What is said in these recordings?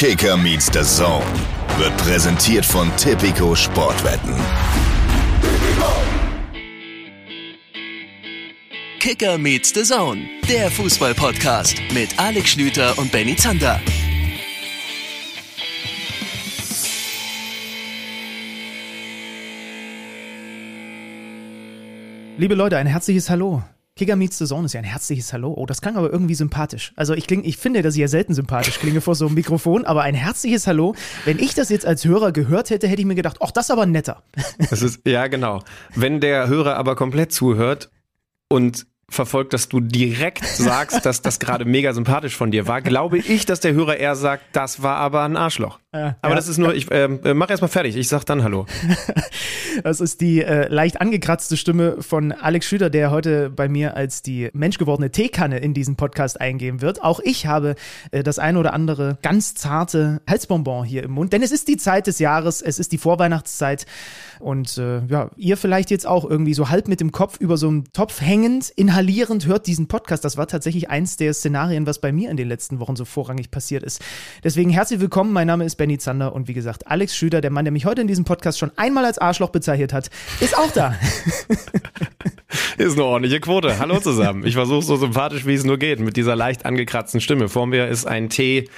Kicker meets the Zone wird präsentiert von Tipico Sportwetten. Kicker meets the Zone, der Fußball-Podcast mit Alex Schlüter und Benny Zander. Liebe Leute, ein herzliches Hallo. Kicker meets the Zone ist ja ein herzliches Hallo. Oh, das klang aber irgendwie sympathisch. Also ich, kling, ich finde, dass ich ja selten sympathisch klinge vor so einem Mikrofon, aber ein herzliches Hallo. Wenn ich das jetzt als Hörer gehört hätte, hätte ich mir gedacht, ach, das ist aber netter. Das ist, ja, genau. Wenn der Hörer aber komplett zuhört und verfolgt, dass du direkt sagst, dass das gerade mega sympathisch von dir war, glaube ich, dass der Hörer eher sagt, das war aber ein Arschloch. Ja, aber ja. das ist nur, ich äh, mach erst mal fertig, ich sag dann Hallo. Das ist die äh, leicht angekratzte Stimme von Alex Schüter, der heute bei mir als die menschgewordene Teekanne in diesen Podcast eingehen wird. Auch ich habe äh, das ein oder andere ganz zarte Halsbonbon hier im Mund, denn es ist die Zeit des Jahres, es ist die Vorweihnachtszeit und äh, ja, ihr vielleicht jetzt auch irgendwie so halb mit dem Kopf über so einem Topf hängend, inhalierend hört diesen Podcast. Das war tatsächlich eins der Szenarien, was bei mir in den letzten Wochen so vorrangig passiert ist. Deswegen herzlich willkommen, mein Name ist Benny Zander und wie gesagt, Alex Schüter, der Mann, der mich heute in diesem Podcast schon einmal als Arschloch bezeichnet hat, ist auch da. Ist eine ordentliche Quote. Hallo zusammen. Ich versuche so sympathisch, wie es nur geht, mit dieser leicht angekratzten Stimme. Vor mir ist ein Tee,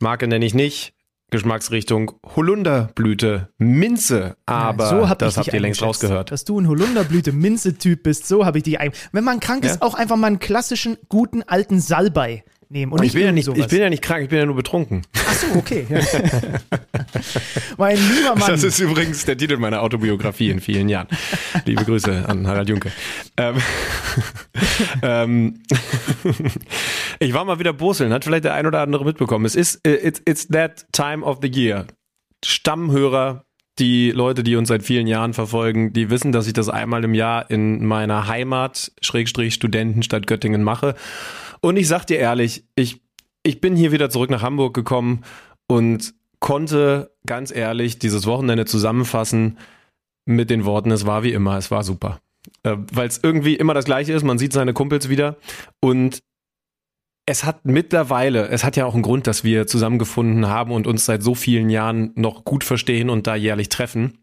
Marke nenne ich nicht, Geschmacksrichtung Holunderblüte, Minze, aber so hab das habt ihr längst rausgehört. Dass du ein Holunderblüte-Minze-Typ bist, so habe ich dich ein. Wenn man krank ist, Ja? auch einfach mal einen klassischen, guten, alten Salbei nehmen. Und Ich bin, ja nicht, sowas. ich bin ja nicht krank, ich bin ja nur betrunken. Ach so, okay. Mein lieber Mann. Das ist übrigens der Titel meiner Autobiografie in vielen Jahren. Liebe Grüße an Harald Junke. Ähm, ähm, ich war mal wieder Boseln, hat vielleicht der ein oder andere mitbekommen. Es ist, äh, it's, it's that time of the year. Stammhörer, die Leute, die uns seit vielen Jahren verfolgen, die wissen, dass ich das einmal im Jahr in meiner Heimat, Schrägstrich Studentenstadt Göttingen mache. Und ich sag dir ehrlich, ich, ich bin hier wieder zurück nach Hamburg gekommen und konnte ganz ehrlich dieses Wochenende zusammenfassen mit den Worten, es war wie immer, es war super. Äh, Weil es irgendwie immer das gleiche ist, man sieht seine Kumpels wieder und es hat mittlerweile, es hat ja auch einen Grund, dass wir zusammengefunden haben und uns seit so vielen Jahren noch gut verstehen und da jährlich treffen.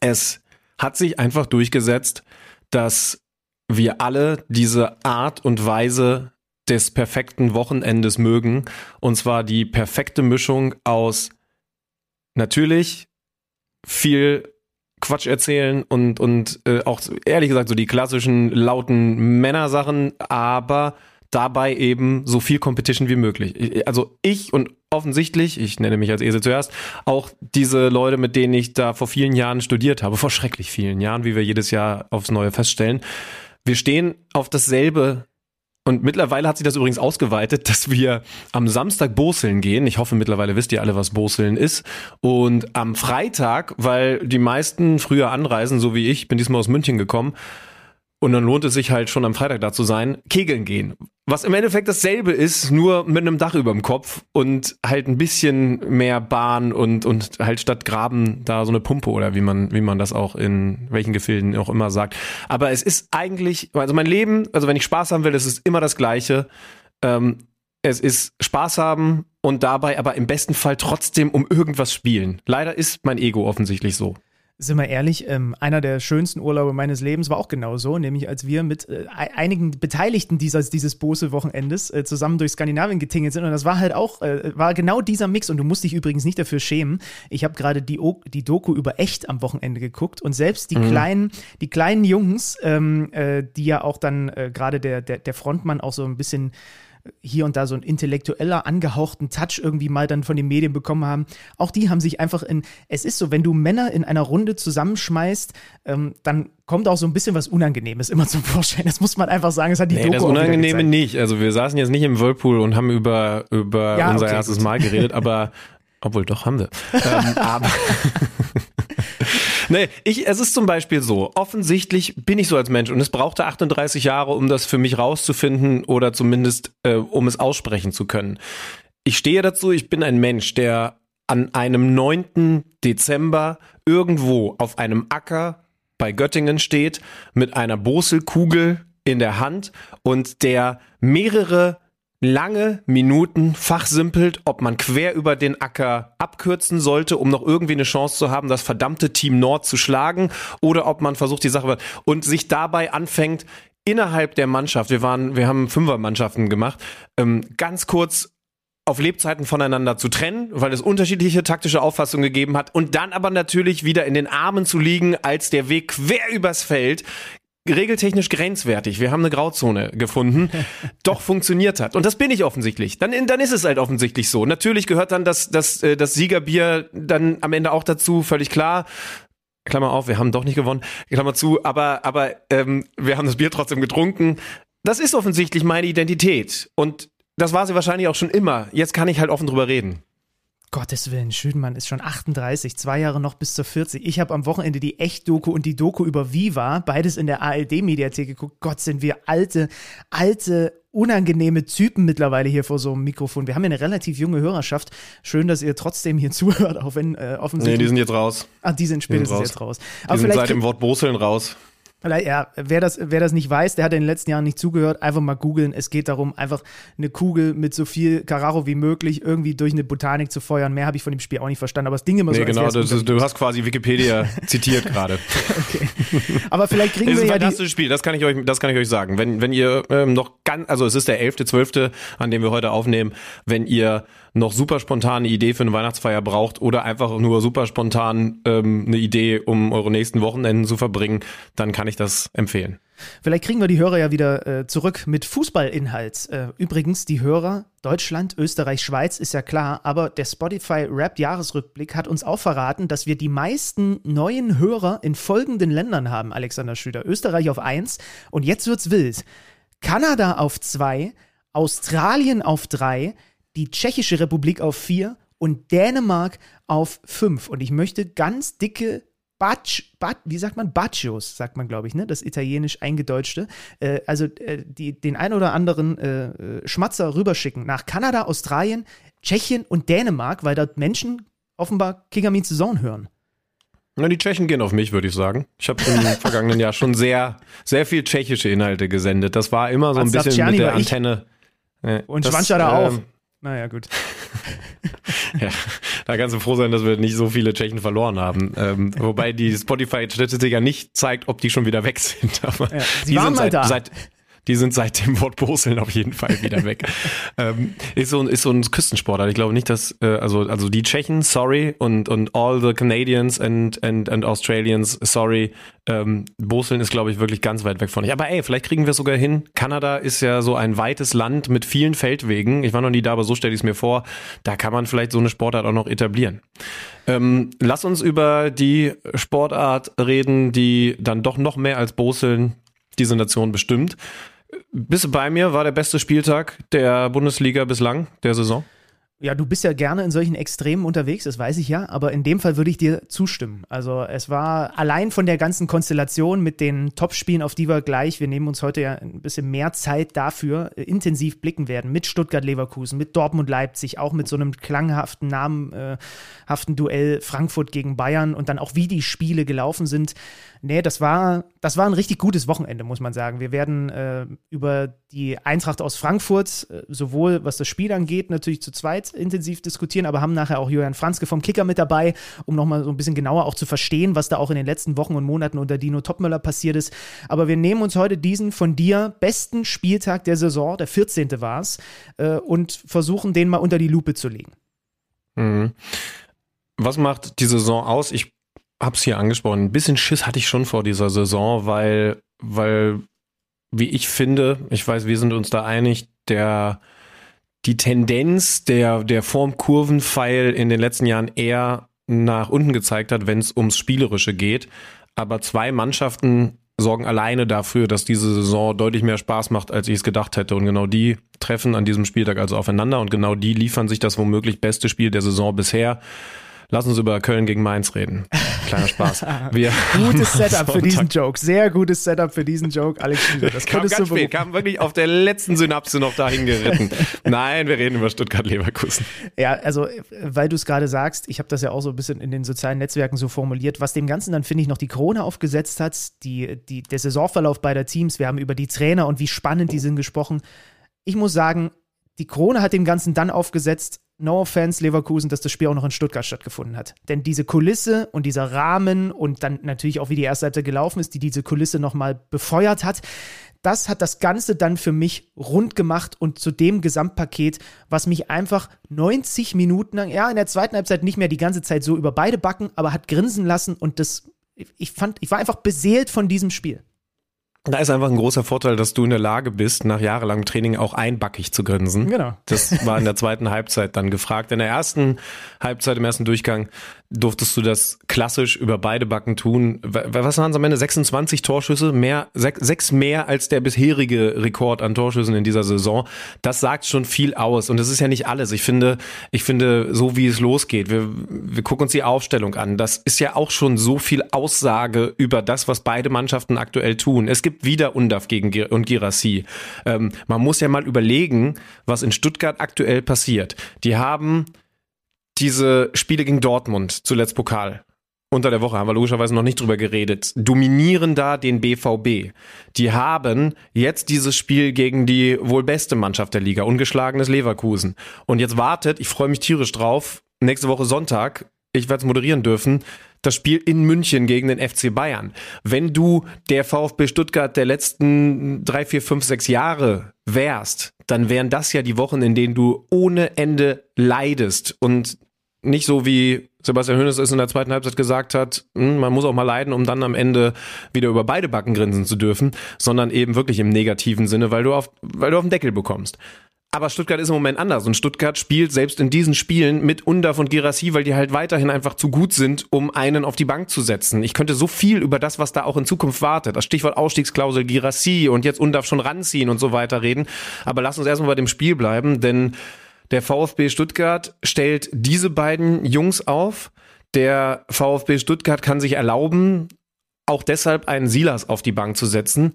Es hat sich einfach durchgesetzt, dass wir alle diese Art und Weise des perfekten Wochenendes mögen. Und zwar die perfekte Mischung aus natürlich viel Quatsch erzählen und, und äh, auch ehrlich gesagt so die klassischen lauten Männersachen, aber dabei eben so viel Competition wie möglich. Ich- Also ich und offensichtlich, ich nenne mich als Esel zuerst, auch diese Leute, mit denen ich da vor vielen Jahren studiert habe, vor schrecklich vielen Jahren, wie wir jedes Jahr aufs Neue feststellen. Wir stehen auf dasselbe und mittlerweile hat sich das übrigens ausgeweitet, dass wir am Samstag Boseln gehen. Ich hoffe, mittlerweile wisst ihr alle, was Boseln ist. Und am Freitag, weil die meisten früher anreisen, so wie ich, bin diesmal aus München gekommen. Und dann lohnt es sich halt schon am Freitag da zu sein, kegeln gehen. Was im Endeffekt dasselbe ist, nur mit einem Dach über dem Kopf und halt ein bisschen mehr Bahn und, und halt statt Graben da so eine Pumpe oder wie man, wie man das auch in welchen Gefilden auch immer sagt. Aber es ist eigentlich, also mein Leben, also wenn ich Spaß haben will, es ist immer das Gleiche. Ähm, es ist Spaß haben und dabei aber im besten Fall trotzdem um irgendwas spielen. Leider ist mein Ego offensichtlich so. Sind wir ehrlich, ähm, einer der schönsten Urlaube meines Lebens war auch genau so, nämlich als wir mit äh, ei- einigen Beteiligten dieses, dieses Bose-Wochenendes äh, zusammen durch Skandinavien getingelt sind. Und das war halt auch, äh, war genau dieser Mix. Und du musst dich übrigens nicht dafür schämen. Ich habe gerade die, O- die Doku über echt am Wochenende geguckt und selbst die kleinen, die kleinen Jungs, ähm, äh, die ja auch dann äh, gerade der, der, der Frontmann auch so ein bisschen hier und da so ein intellektueller, angehauchten Touch irgendwie mal dann von den Medien bekommen haben. Auch die haben sich einfach in, es ist so, wenn du Männer in einer Runde zusammenschmeißt, ähm, dann kommt auch so ein bisschen was Unangenehmes immer zum Vorschein. Das muss man einfach sagen. Es hat die Nee, Doku das Unangenehme nicht. Also wir saßen jetzt nicht im Whirlpool und haben über, über Ja, unser okay, erstes gut. Mal geredet, aber obwohl doch haben wir. ähm, aber nee, ich, es ist zum Beispiel so, offensichtlich bin ich so als Mensch und es brauchte 38 Jahre, um das für mich rauszufinden oder zumindest äh, um es aussprechen zu können. Ich stehe dazu, ich bin ein Mensch, der an einem 9. Dezember irgendwo auf einem Acker bei Göttingen steht mit einer Boselkugel in der Hand und der mehrere lange Minuten fachsimpelt, ob man quer über den Acker abkürzen sollte, um noch irgendwie eine Chance zu haben, das verdammte Team Nord zu schlagen, oder ob man versucht, die Sache und sich dabei anfängt, innerhalb der Mannschaft, wir waren, wir haben Fünfermannschaften gemacht, ähm, ganz kurz auf Lebzeiten voneinander zu trennen, weil es unterschiedliche taktische Auffassungen gegeben hat und dann aber natürlich wieder in den Armen zu liegen, als der Weg quer übers Feld regeltechnisch grenzwertig. Wir haben eine Grauzone gefunden, doch funktioniert hat. Und das bin ich offensichtlich. Dann, dann ist es halt offensichtlich so. Natürlich gehört dann das, das, äh, das Siegerbier dann am Ende auch dazu, völlig klar. Klammer auf, wir haben doch nicht gewonnen, Klammer zu, aber, aber ähm, wir haben das Bier trotzdem getrunken. Das ist offensichtlich meine Identität. Und das war sie wahrscheinlich auch schon immer. Jetzt kann ich halt offen drüber reden. Gottes Willen, Schüdenmann ist schon 38, zwei Jahre noch bis zur 40. Ich habe am Wochenende die Echt-Doku und die Doku über Viva, beides in der ARD-Mediathek geguckt. Gott, sind wir alte, alte, unangenehme Typen mittlerweile hier vor so einem Mikrofon. Wir haben ja eine relativ junge Hörerschaft. Schön, dass ihr trotzdem hier zuhört, auch wenn äh, offensichtlich. Nee, die sind jetzt raus. Ah, die sind spätestens jetzt raus. Aber die sind seit dem Wort Boseln raus. Ja, wer das, wer das nicht weiß, der hat in den letzten Jahren nicht zugehört, einfach mal googeln. Es geht darum, einfach eine Kugel mit so viel Carraro wie möglich irgendwie durch eine Botanik zu feuern. Mehr habe ich von dem Spiel auch nicht verstanden, aber das Ding immer nee, so. genau, du, du, hast quasi Wikipedia zitiert gerade. Okay. Aber vielleicht kriegen wir ja. Es ist ein fantastisches Spiel, das kann ich euch, das kann ich euch sagen. Wenn, wenn ihr ähm, noch ganz, also es ist der 11., 12., an dem wir heute aufnehmen, wenn ihr noch super spontane Idee für eine Weihnachtsfeier braucht oder einfach nur super spontan ähm, eine Idee, um eure nächsten Wochenenden zu verbringen, dann kann ich das empfehlen. Vielleicht kriegen wir die Hörer ja wieder äh, zurück mit Fußballinhalt. Äh, übrigens, die Hörer Deutschland, Österreich, Schweiz ist ja klar, aber der Spotify Rap Jahresrückblick hat uns auch verraten, dass wir die meisten neuen Hörer in folgenden Ländern haben, Alexander Schüder. Österreich auf 1 und jetzt wird's wild. Kanada auf 2, Australien auf 3, die Tschechische Republik auf 4 und Dänemark auf 5. Und ich möchte ganz dicke Batsch, Bat, wie sagt man? Baccios, sagt man, glaube ich, ne? Das italienisch eingedeutschte. Äh, also äh, die, den ein oder anderen äh, äh, Schmatzer rüberschicken nach Kanada, Australien, Tschechien und Dänemark, weil dort Menschen offenbar Kigamin Saison hören. Na, die Tschechen gehen auf mich, würde ich sagen. Ich habe im vergangenen Jahr schon sehr, sehr viel tschechische Inhalte gesendet. Das war immer so ein bisschen mit der Antenne. Und Schwanzer da. Ähm, naja, gut. ja, da kannst du froh sein, dass wir nicht so viele Tschechen verloren haben. Ähm, wobei die Spotify-Statistik ja nicht zeigt, ob die schon wieder weg sind. Aber ja, die sind seit, seit, die sind seit dem Wort Boseln auf jeden Fall wieder weg. ähm, ist, so, ist so ein Küstensportler. Ich glaube nicht, dass, äh, also, also die Tschechen, sorry, und, und all the Canadians and, and, and Australians, sorry. Ähm, Boseln ist, glaube ich, wirklich ganz weit weg von euch. Aber ey, vielleicht kriegen wir es sogar hin. Kanada ist ja so ein weites Land mit vielen Feldwegen. Ich war noch nie da, aber so stelle ich es mir vor. Da kann man vielleicht so eine Sportart auch noch etablieren. Ähm, lass uns über die Sportart reden, die dann doch noch mehr als Boseln diese Nation bestimmt. Bist bei mir? War der beste Spieltag der Bundesliga bislang, der Saison? Ja, du bist ja gerne in solchen Extremen unterwegs, das weiß ich ja, aber in dem Fall würde ich dir zustimmen. Also es war allein von der ganzen Konstellation mit den Topspielen, auf die wir gleich, wir nehmen uns heute ja ein bisschen mehr Zeit dafür, äh, intensiv blicken werden, mit Stuttgart-Leverkusen, mit Dortmund-Leipzig, auch mit so einem klanghaften, namenhaften Duell Frankfurt gegen Bayern und dann auch wie die Spiele gelaufen sind. Nee, das war, das war ein richtig gutes Wochenende, muss man sagen. Wir werden äh, über die Eintracht aus Frankfurt, äh, sowohl was das Spiel angeht, natürlich zu zweit intensiv diskutieren, aber haben nachher auch Julian Franzke vom Kicker mit dabei, um nochmal so ein bisschen genauer auch zu verstehen, was da auch in den letzten Wochen und Monaten unter Dino Topmöller passiert ist. Aber wir nehmen uns heute diesen von dir besten Spieltag der Saison, der 14. war es, äh, und versuchen den mal unter die Lupe zu legen. Mhm. Was macht die Saison aus? Ich hab's hier angesprochen. Ein bisschen Schiss hatte ich schon vor dieser Saison, weil, weil, wie ich finde, ich weiß, wir sind uns da einig, der, die Tendenz der, der Formkurvenpfeil in den letzten Jahren eher nach unten gezeigt hat, wenn es ums Spielerische geht. Aber zwei Mannschaften sorgen alleine dafür, dass diese Saison deutlich mehr Spaß macht, als ich es gedacht hätte. Und genau die treffen an diesem Spieltag also aufeinander und genau die liefern sich das womöglich beste Spiel der Saison bisher. Lass uns über Köln gegen Mainz reden. Kleiner Spaß. Wir gutes Setup für diesen Joke. Sehr gutes Setup für diesen Joke, Alex Schüler. Das kam ganz spät, kam wirklich auf der letzten Synapse noch dahin geritten. Nein, wir reden über Stuttgart-Leverkusen. Ja, also, weil du es gerade sagst, ich habe das ja auch so ein bisschen in den sozialen Netzwerken so formuliert, was dem Ganzen dann, finde ich, noch die Krone aufgesetzt hat, die, die, der Saisonverlauf beider Teams. Wir haben über die Trainer und wie spannend die sind gesprochen. Ich muss sagen, die Krone hat dem Ganzen dann aufgesetzt, no offense Leverkusen, dass das Spiel auch noch in Stuttgart stattgefunden hat. Denn diese Kulisse und dieser Rahmen und dann natürlich auch, wie die erste Halbzeit gelaufen ist, die diese Kulisse nochmal befeuert hat, das hat das Ganze dann für mich rund gemacht und zu dem Gesamtpaket, was mich einfach 90 Minuten lang, ja, in der zweiten Halbzeit nicht mehr die ganze Zeit so über beide Backen, aber hat grinsen lassen und das, ich fand, ich war einfach beseelt von diesem Spiel. Da ist einfach ein großer Vorteil, dass du in der Lage bist, nach jahrelangem Training auch einbackig zu grinsen. Genau. Das war in der zweiten Halbzeit dann gefragt. In der ersten Halbzeit, im ersten Durchgang, durftest du das klassisch über beide Backen tun. Was waren es am Ende? 26 Torschüsse, mehr, sechs mehr als der bisherige Rekord an Torschüssen in dieser Saison. Das sagt schon viel aus. Und das ist ja nicht alles. Ich finde, ich finde, so wie es losgeht, wir, wir gucken uns die Aufstellung an. Das ist ja auch schon so viel Aussage über das, was beide Mannschaften aktuell tun. Es gibt wieder Undaf gegen Gir und Girassi. Ähm, man muss ja mal überlegen, was in Stuttgart aktuell passiert. Die haben diese Spiele gegen Dortmund, zuletzt Pokal. Unter der Woche haben wir logischerweise noch nicht drüber geredet. Dominieren da den BVB. Die haben jetzt dieses Spiel gegen die wohl beste Mannschaft der Liga, ungeschlagenes Leverkusen. Und jetzt wartet, ich freue mich tierisch drauf, nächste Woche Sonntag, ich werde es moderieren dürfen, das Spiel in München gegen den FC Bayern. Wenn du der VfB Stuttgart der letzten drei, vier, fünf, sechs Jahre wärst, dann wären das ja die Wochen, in denen du ohne Ende leidest und nicht so wie Sebastian Hönes es in der zweiten Halbzeit gesagt hat, hm, man muss auch mal leiden, um dann am Ende wieder über beide Backen grinsen zu dürfen, sondern eben wirklich im negativen Sinne, weil du auf, weil du auf den Deckel bekommst. Aber Stuttgart ist im Moment anders und Stuttgart spielt selbst in diesen Spielen mit Undaf und Girassi, weil die halt weiterhin einfach zu gut sind, um einen auf die Bank zu setzen. Ich könnte so viel über das, was da auch in Zukunft wartet, das Stichwort Ausstiegsklausel Girassi und jetzt Undaf schon ranziehen und so weiter reden. Aber lass uns erstmal bei dem Spiel bleiben, denn der VfB Stuttgart stellt diese beiden Jungs auf. Der VfB Stuttgart kann sich erlauben, auch deshalb einen Silas auf die Bank zu setzen.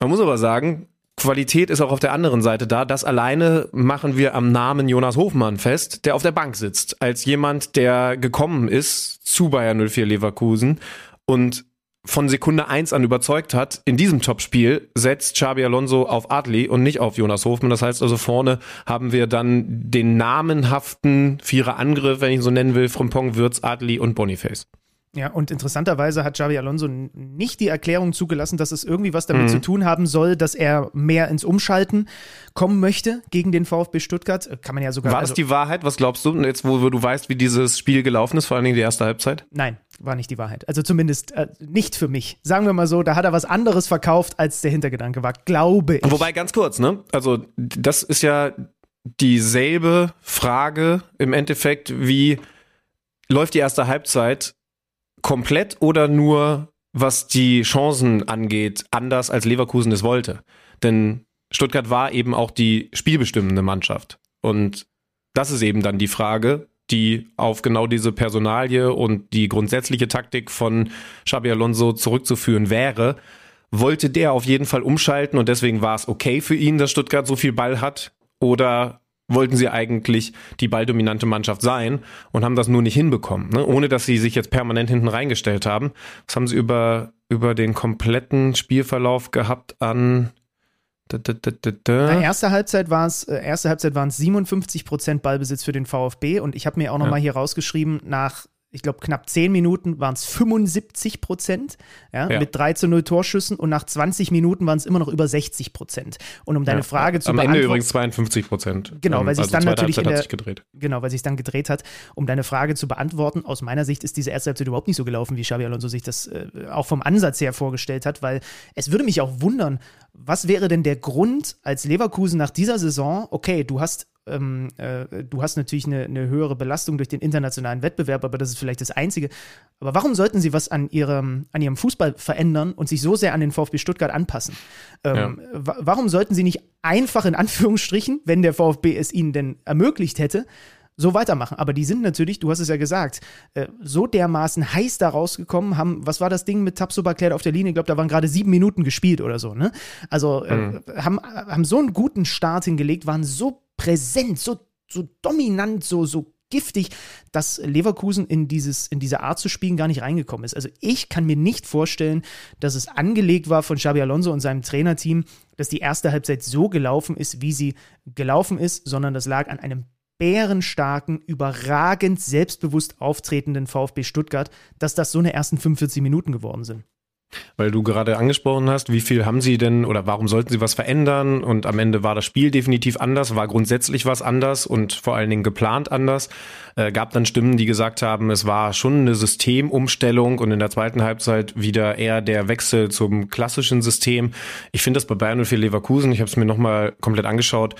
Man muss aber sagen, Qualität ist auch auf der anderen Seite da. Das alleine machen wir am Namen Jonas Hofmann fest, der auf der Bank sitzt, als jemand, der gekommen ist zu Bayern 04 Leverkusen und von Sekunde eins an überzeugt hat, in diesem Topspiel setzt Xabi Alonso auf Adli und nicht auf Jonas Hofmann. Das heißt also vorne haben wir dann den namenhaften Vierer-Angriff, wenn ich ihn so nennen will, Frimpong, Würz, Adli und Boniface. Ja, und interessanterweise hat Xavi Alonso nicht die Erklärung zugelassen, dass es irgendwie was damit mhm. zu tun haben soll, dass er mehr ins Umschalten kommen möchte gegen den VfB Stuttgart. Kann man ja sogar. War also, das die Wahrheit? Was glaubst du? Jetzt, wo, wo, du weißt, wie dieses Spiel gelaufen ist, vor allen Dingen die erste Halbzeit? Nein, war nicht die Wahrheit. Also zumindest äh, nicht für mich. Sagen wir mal so, da hat er was anderes verkauft, als der Hintergedanke war, glaube ich. Wobei ganz kurz, ne? Also, das ist ja dieselbe Frage im Endeffekt wie läuft die erste Halbzeit komplett oder nur was die Chancen angeht, anders als Leverkusen es wollte. Denn Stuttgart war eben auch die spielbestimmende Mannschaft. Und das ist eben dann die Frage, die auf genau diese Personalie und die grundsätzliche Taktik von Xabi Alonso zurückzuführen wäre. Wollte der auf jeden Fall umschalten und deswegen war es okay für ihn, dass Stuttgart so viel Ball hat? Oder wollten sie eigentlich die balldominante Mannschaft sein und haben das nur nicht hinbekommen, ne? ohne dass sie sich jetzt permanent hinten reingestellt haben. Das haben sie über, über den kompletten Spielverlauf gehabt an da. Erste Halbzeit war es, äh, erste Halbzeit waren es 57 Prozent Ballbesitz für den VfB und ich habe mir auch noch ja. mal hier rausgeschrieben, nach ich glaube, knapp 10 Minuten waren es 75 Prozent, ja, ja, mit 3 zu 0 Torschüssen und nach 20 Minuten waren es immer noch über 60 Prozent. Und um deine ja, Frage zu am beantworten. Am Ende übrigens 52 Prozent. Genau, weil sich also dann natürlich in der, gedreht. Genau, weil sich dann gedreht hat. Um deine Frage zu beantworten, aus meiner Sicht ist diese erste Halbzeit überhaupt nicht so gelaufen, wie Xabi Alonso sich das äh, auch vom Ansatz her vorgestellt hat, weil es würde mich auch wundern, was wäre denn der Grund als Leverkusen nach dieser Saison, okay, du hast ähm, äh, du hast natürlich eine, eine, höhere Belastung durch den internationalen Wettbewerb, aber das ist vielleicht das Einzige. Aber warum sollten sie was an ihrem, an ihrem Fußball verändern und sich so sehr an den VfB Stuttgart anpassen? Ähm, ja. Warum sollten sie nicht einfach in Anführungsstrichen, wenn der VfB es ihnen denn ermöglicht hätte, so weitermachen. Aber die sind natürlich, du hast es ja gesagt, äh, so dermaßen heiß da rausgekommen, haben, was war das Ding mit Tapso Bakler auf der Linie? Ich glaube, da waren gerade sieben Minuten gespielt oder so, ne? Also äh, mhm. haben, haben so einen guten Start hingelegt, waren so präsent, so, so dominant, so, so giftig, dass Leverkusen in, dieses, in diese Art zu spielen gar nicht reingekommen ist. Also ich kann mir nicht vorstellen, dass es angelegt war von Xabi Alonso und seinem Trainerteam, dass die erste Halbzeit so gelaufen ist, wie sie gelaufen ist, sondern das lag an einem bärenstarken, überragend selbstbewusst auftretenden VfB Stuttgart, dass das so eine ersten 45 Minuten geworden sind. Weil du gerade angesprochen hast, wie viel haben sie denn oder warum sollten sie was verändern? Und am Ende war das Spiel definitiv anders, war grundsätzlich was anders und vor allen Dingen geplant anders. Äh, gab dann Stimmen, die gesagt haben, es war schon eine Systemumstellung und in der zweiten Halbzeit wieder eher der Wechsel zum klassischen System. Ich finde das bei Bayern und für Leverkusen, ich habe es mir nochmal komplett angeschaut,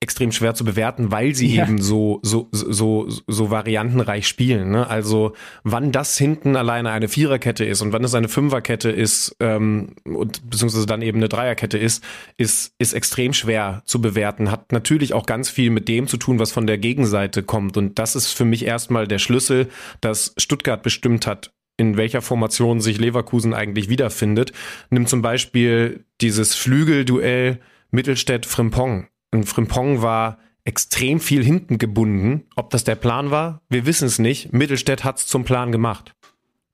extrem schwer zu bewerten, weil sie ja. eben so, so, so, so variantenreich spielen. Ne? Also wann das hinten alleine eine Viererkette ist und wann es eine Fünferkette ist ähm, und beziehungsweise dann eben eine Dreierkette ist, ist, ist extrem schwer zu bewerten. Hat natürlich auch ganz viel mit dem zu tun, was von der Gegenseite kommt. Und das ist für mich erstmal der Schlüssel, dass Stuttgart bestimmt hat, in welcher Formation sich Leverkusen eigentlich wiederfindet. Nimm zum Beispiel dieses Flügelduell Mittelstädt-Frimpong und Frimpong war extrem viel hinten gebunden. Ob das der Plan war, wir wissen es nicht. Mittelstädt hat es zum Plan gemacht.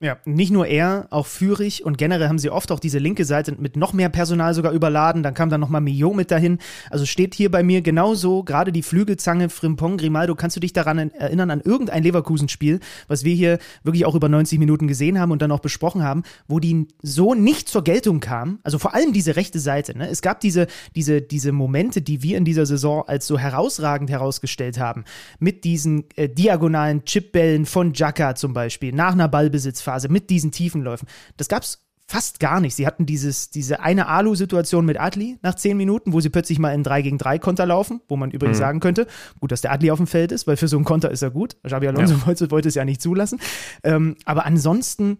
Ja, nicht nur er, auch Führig und generell haben sie oft auch diese linke Seite mit noch mehr Personal sogar überladen. Dann kam dann nochmal Mio mit dahin. Also steht hier bei mir genauso, gerade die Flügelzange Frimpong, Grimaldo. Kannst du dich daran erinnern, an irgendein Leverkusen-Spiel, was wir hier wirklich auch über 90 Minuten gesehen haben und dann auch besprochen haben, wo die so nicht zur Geltung kam? Also vor allem diese rechte Seite. Ne? Es gab diese, diese, diese Momente, die wir in dieser Saison als so herausragend herausgestellt haben, mit diesen äh, diagonalen Chipbällen von Jacka zum Beispiel, nach einer Ballbesitzphase Phase mit diesen Tiefenläufen. Das gab es fast gar nicht. Sie hatten dieses, diese eine Alu-Situation mit Adli nach zehn Minuten, wo sie plötzlich mal in 3 gegen 3 Konter laufen, wo man übrigens mhm. sagen könnte, gut, dass der Adli auf dem Feld ist, weil für so einen Konter ist er gut. Xabi Alonso ja. wollte, wollte, es ja nicht zulassen. Ähm, aber ansonsten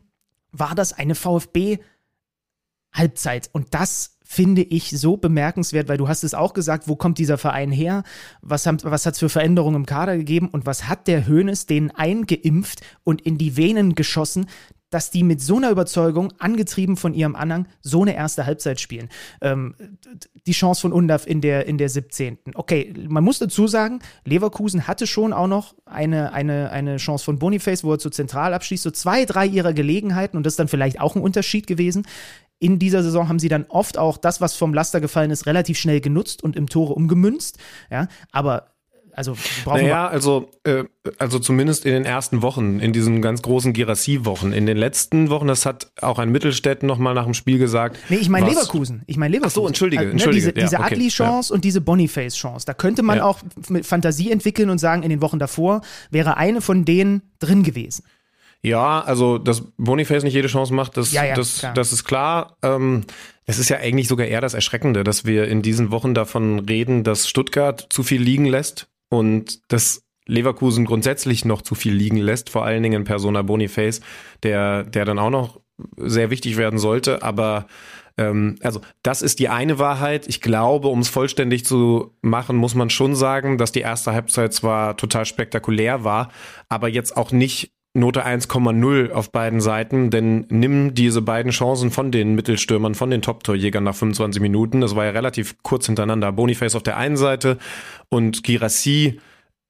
war das eine VfB-Halbzeit und das finde ich so bemerkenswert, weil du hast es auch gesagt, wo kommt dieser Verein her? Was, was hat es für Veränderungen im Kader gegeben? Und was hat der Hönes denen eingeimpft und in die Venen geschossen, dass die mit so einer Überzeugung, angetrieben von ihrem Anhang, so eine erste Halbzeit spielen. Ähm, die Chance von Undaf in der, in der 17. Okay, man muss dazu sagen, Leverkusen hatte schon auch noch eine, eine, eine Chance von Boniface, wo er zu zentral abschließt, so zwei, drei ihrer Gelegenheiten und das ist dann vielleicht auch ein Unterschied gewesen in dieser Saison haben sie dann oft auch das, was vom Laster gefallen ist, relativ schnell genutzt und im Tore umgemünzt. Ja, aber also brauchen naja, also äh, also zumindest in den ersten Wochen, in diesen ganz großen Girassie-Wochen. In den letzten Wochen, das hat auch ein Mittelstädt nochmal nach dem Spiel gesagt. Nee, ich meine Leverkusen. Ich meine Leverkusen. Ach so, entschuldige, also, ne, entschuldige. Diese, diese ja, okay, Adli-Chance ja. und diese Boniface-Chance. Da könnte man ja. auch mit Fantasie entwickeln und sagen, in den Wochen davor wäre eine von denen drin gewesen. Ja, also dass Boniface nicht jede Chance macht, das, ja, ja, das, das ist klar. Ähm, es ist ja eigentlich sogar eher das Erschreckende, dass wir in diesen Wochen davon reden, dass Stuttgart zu viel liegen lässt und dass Leverkusen grundsätzlich noch zu viel liegen lässt, vor allen Dingen in Persona Boniface, der, der dann auch noch sehr wichtig werden sollte. Aber ähm, also das ist die eine Wahrheit. Ich glaube, um es vollständig zu machen, muss man schon sagen, dass die erste Halbzeit zwar total spektakulär war, aber jetzt auch nicht Note 1,0 auf beiden Seiten, denn nimm diese beiden Chancen von den Mittelstürmern, von den Top-Torjägern nach 25 Minuten. Das war ja relativ kurz hintereinander. Boniface auf der einen Seite und Girassi,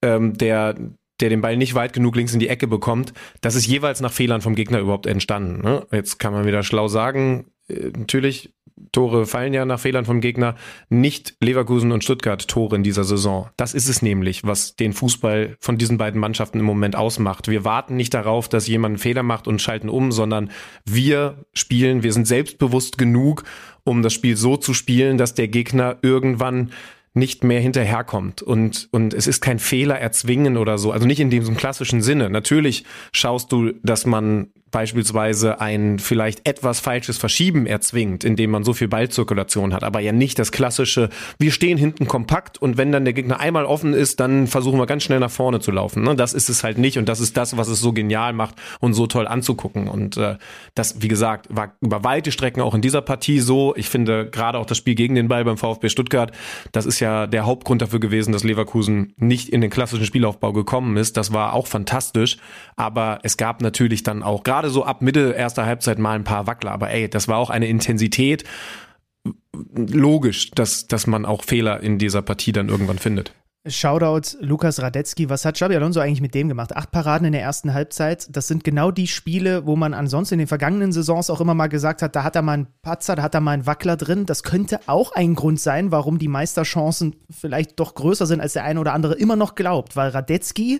ähm, der der den Ball nicht weit genug links in die Ecke bekommt, das ist jeweils nach Fehlern vom Gegner überhaupt entstanden. Ne? Jetzt kann man wieder schlau sagen, äh, natürlich Tore fallen ja nach Fehlern vom Gegner. Nicht Leverkusen und Stuttgart Tore in dieser Saison. Das ist es nämlich, was den Fußball von diesen beiden Mannschaften im Moment ausmacht. Wir warten nicht darauf, dass jemand einen Fehler macht und schalten um, sondern wir spielen, wir sind selbstbewusst genug, um das Spiel so zu spielen, dass der Gegner irgendwann nicht mehr hinterherkommt und und es ist kein Fehler erzwingen oder so, also nicht in diesem klassischen Sinne. Natürlich schaust du, dass man beispielsweise ein vielleicht etwas falsches Verschieben erzwingt, indem man so viel Ballzirkulation hat, aber ja nicht das klassische, wir stehen hinten kompakt und wenn dann der Gegner einmal offen ist, dann versuchen wir ganz schnell nach vorne zu laufen. Ne? Das ist es halt nicht und das ist das, was es so genial macht und so toll anzugucken. Und äh, das, wie gesagt, war über weite Strecken auch in dieser Partie so. Ich finde gerade auch das Spiel gegen den Ball beim VfB Stuttgart, das ist ja der Hauptgrund dafür gewesen, dass Leverkusen nicht in den klassischen Spielaufbau gekommen ist. Das war auch fantastisch, aber es gab natürlich dann auch gerade gerade so ab Mitte erster Halbzeit mal ein paar Wackler, aber ey, das war auch eine Intensität. Logisch, dass, dass man auch Fehler in dieser Partie dann irgendwann findet. Shoutout Lukas Radetzky. Was hat Xabi Alonso eigentlich mit dem gemacht? Acht Paraden in der ersten Halbzeit. Das sind genau die Spiele, wo man ansonsten in den vergangenen Saisons auch immer mal gesagt hat, da hat er mal einen Patzer, da hat er mal einen Wackler drin. Das könnte auch ein Grund sein, warum die Meisterchancen vielleicht doch größer sind, als der eine oder andere immer noch glaubt. Weil Radetzky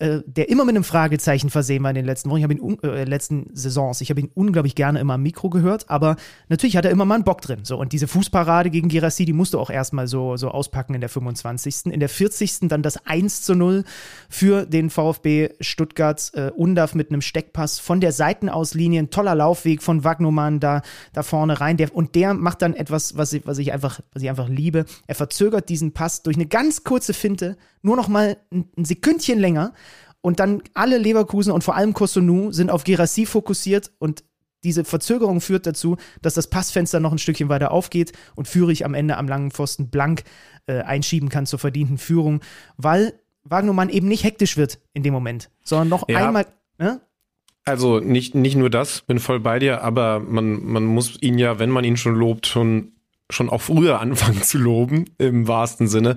äh, der immer mit einem Fragezeichen versehen war in den letzten Wochen. Ich habe ihn, äh, letzten Saisons, ich habe ihn unglaublich gerne immer am Mikro gehört, aber natürlich hat er immer mal einen Bock drin. So, und diese Fußparade gegen Girassi, die musste auch erstmal so, so auspacken in der 25. In der 40. dann das 1 zu 0 für den VfB Stuttgart. Äh, Undaf mit einem Steckpass von der Seitenauslinie, ein toller Laufweg von Wagnumann da, da vorne rein. Der, und der macht dann etwas, was ich, was ich einfach, was ich einfach liebe. Er verzögert diesen Pass durch eine ganz kurze Finte, nur noch mal ein, Sekündchen länger und dann alle Leverkusen und vor allem Kosunu sind auf Gerassi fokussiert und diese Verzögerung führt dazu, dass das Passfenster noch ein Stückchen weiter aufgeht und Führig am Ende am langen Pfosten blank äh, einschieben kann zur verdienten Führung, weil Wagnermann eben nicht hektisch wird in dem Moment, sondern noch ja. einmal. Ne? Also nicht, nicht nur das, bin voll bei dir, aber man, man muss ihn ja, wenn man ihn schon lobt, schon, schon auch früher anfangen zu loben, im wahrsten Sinne,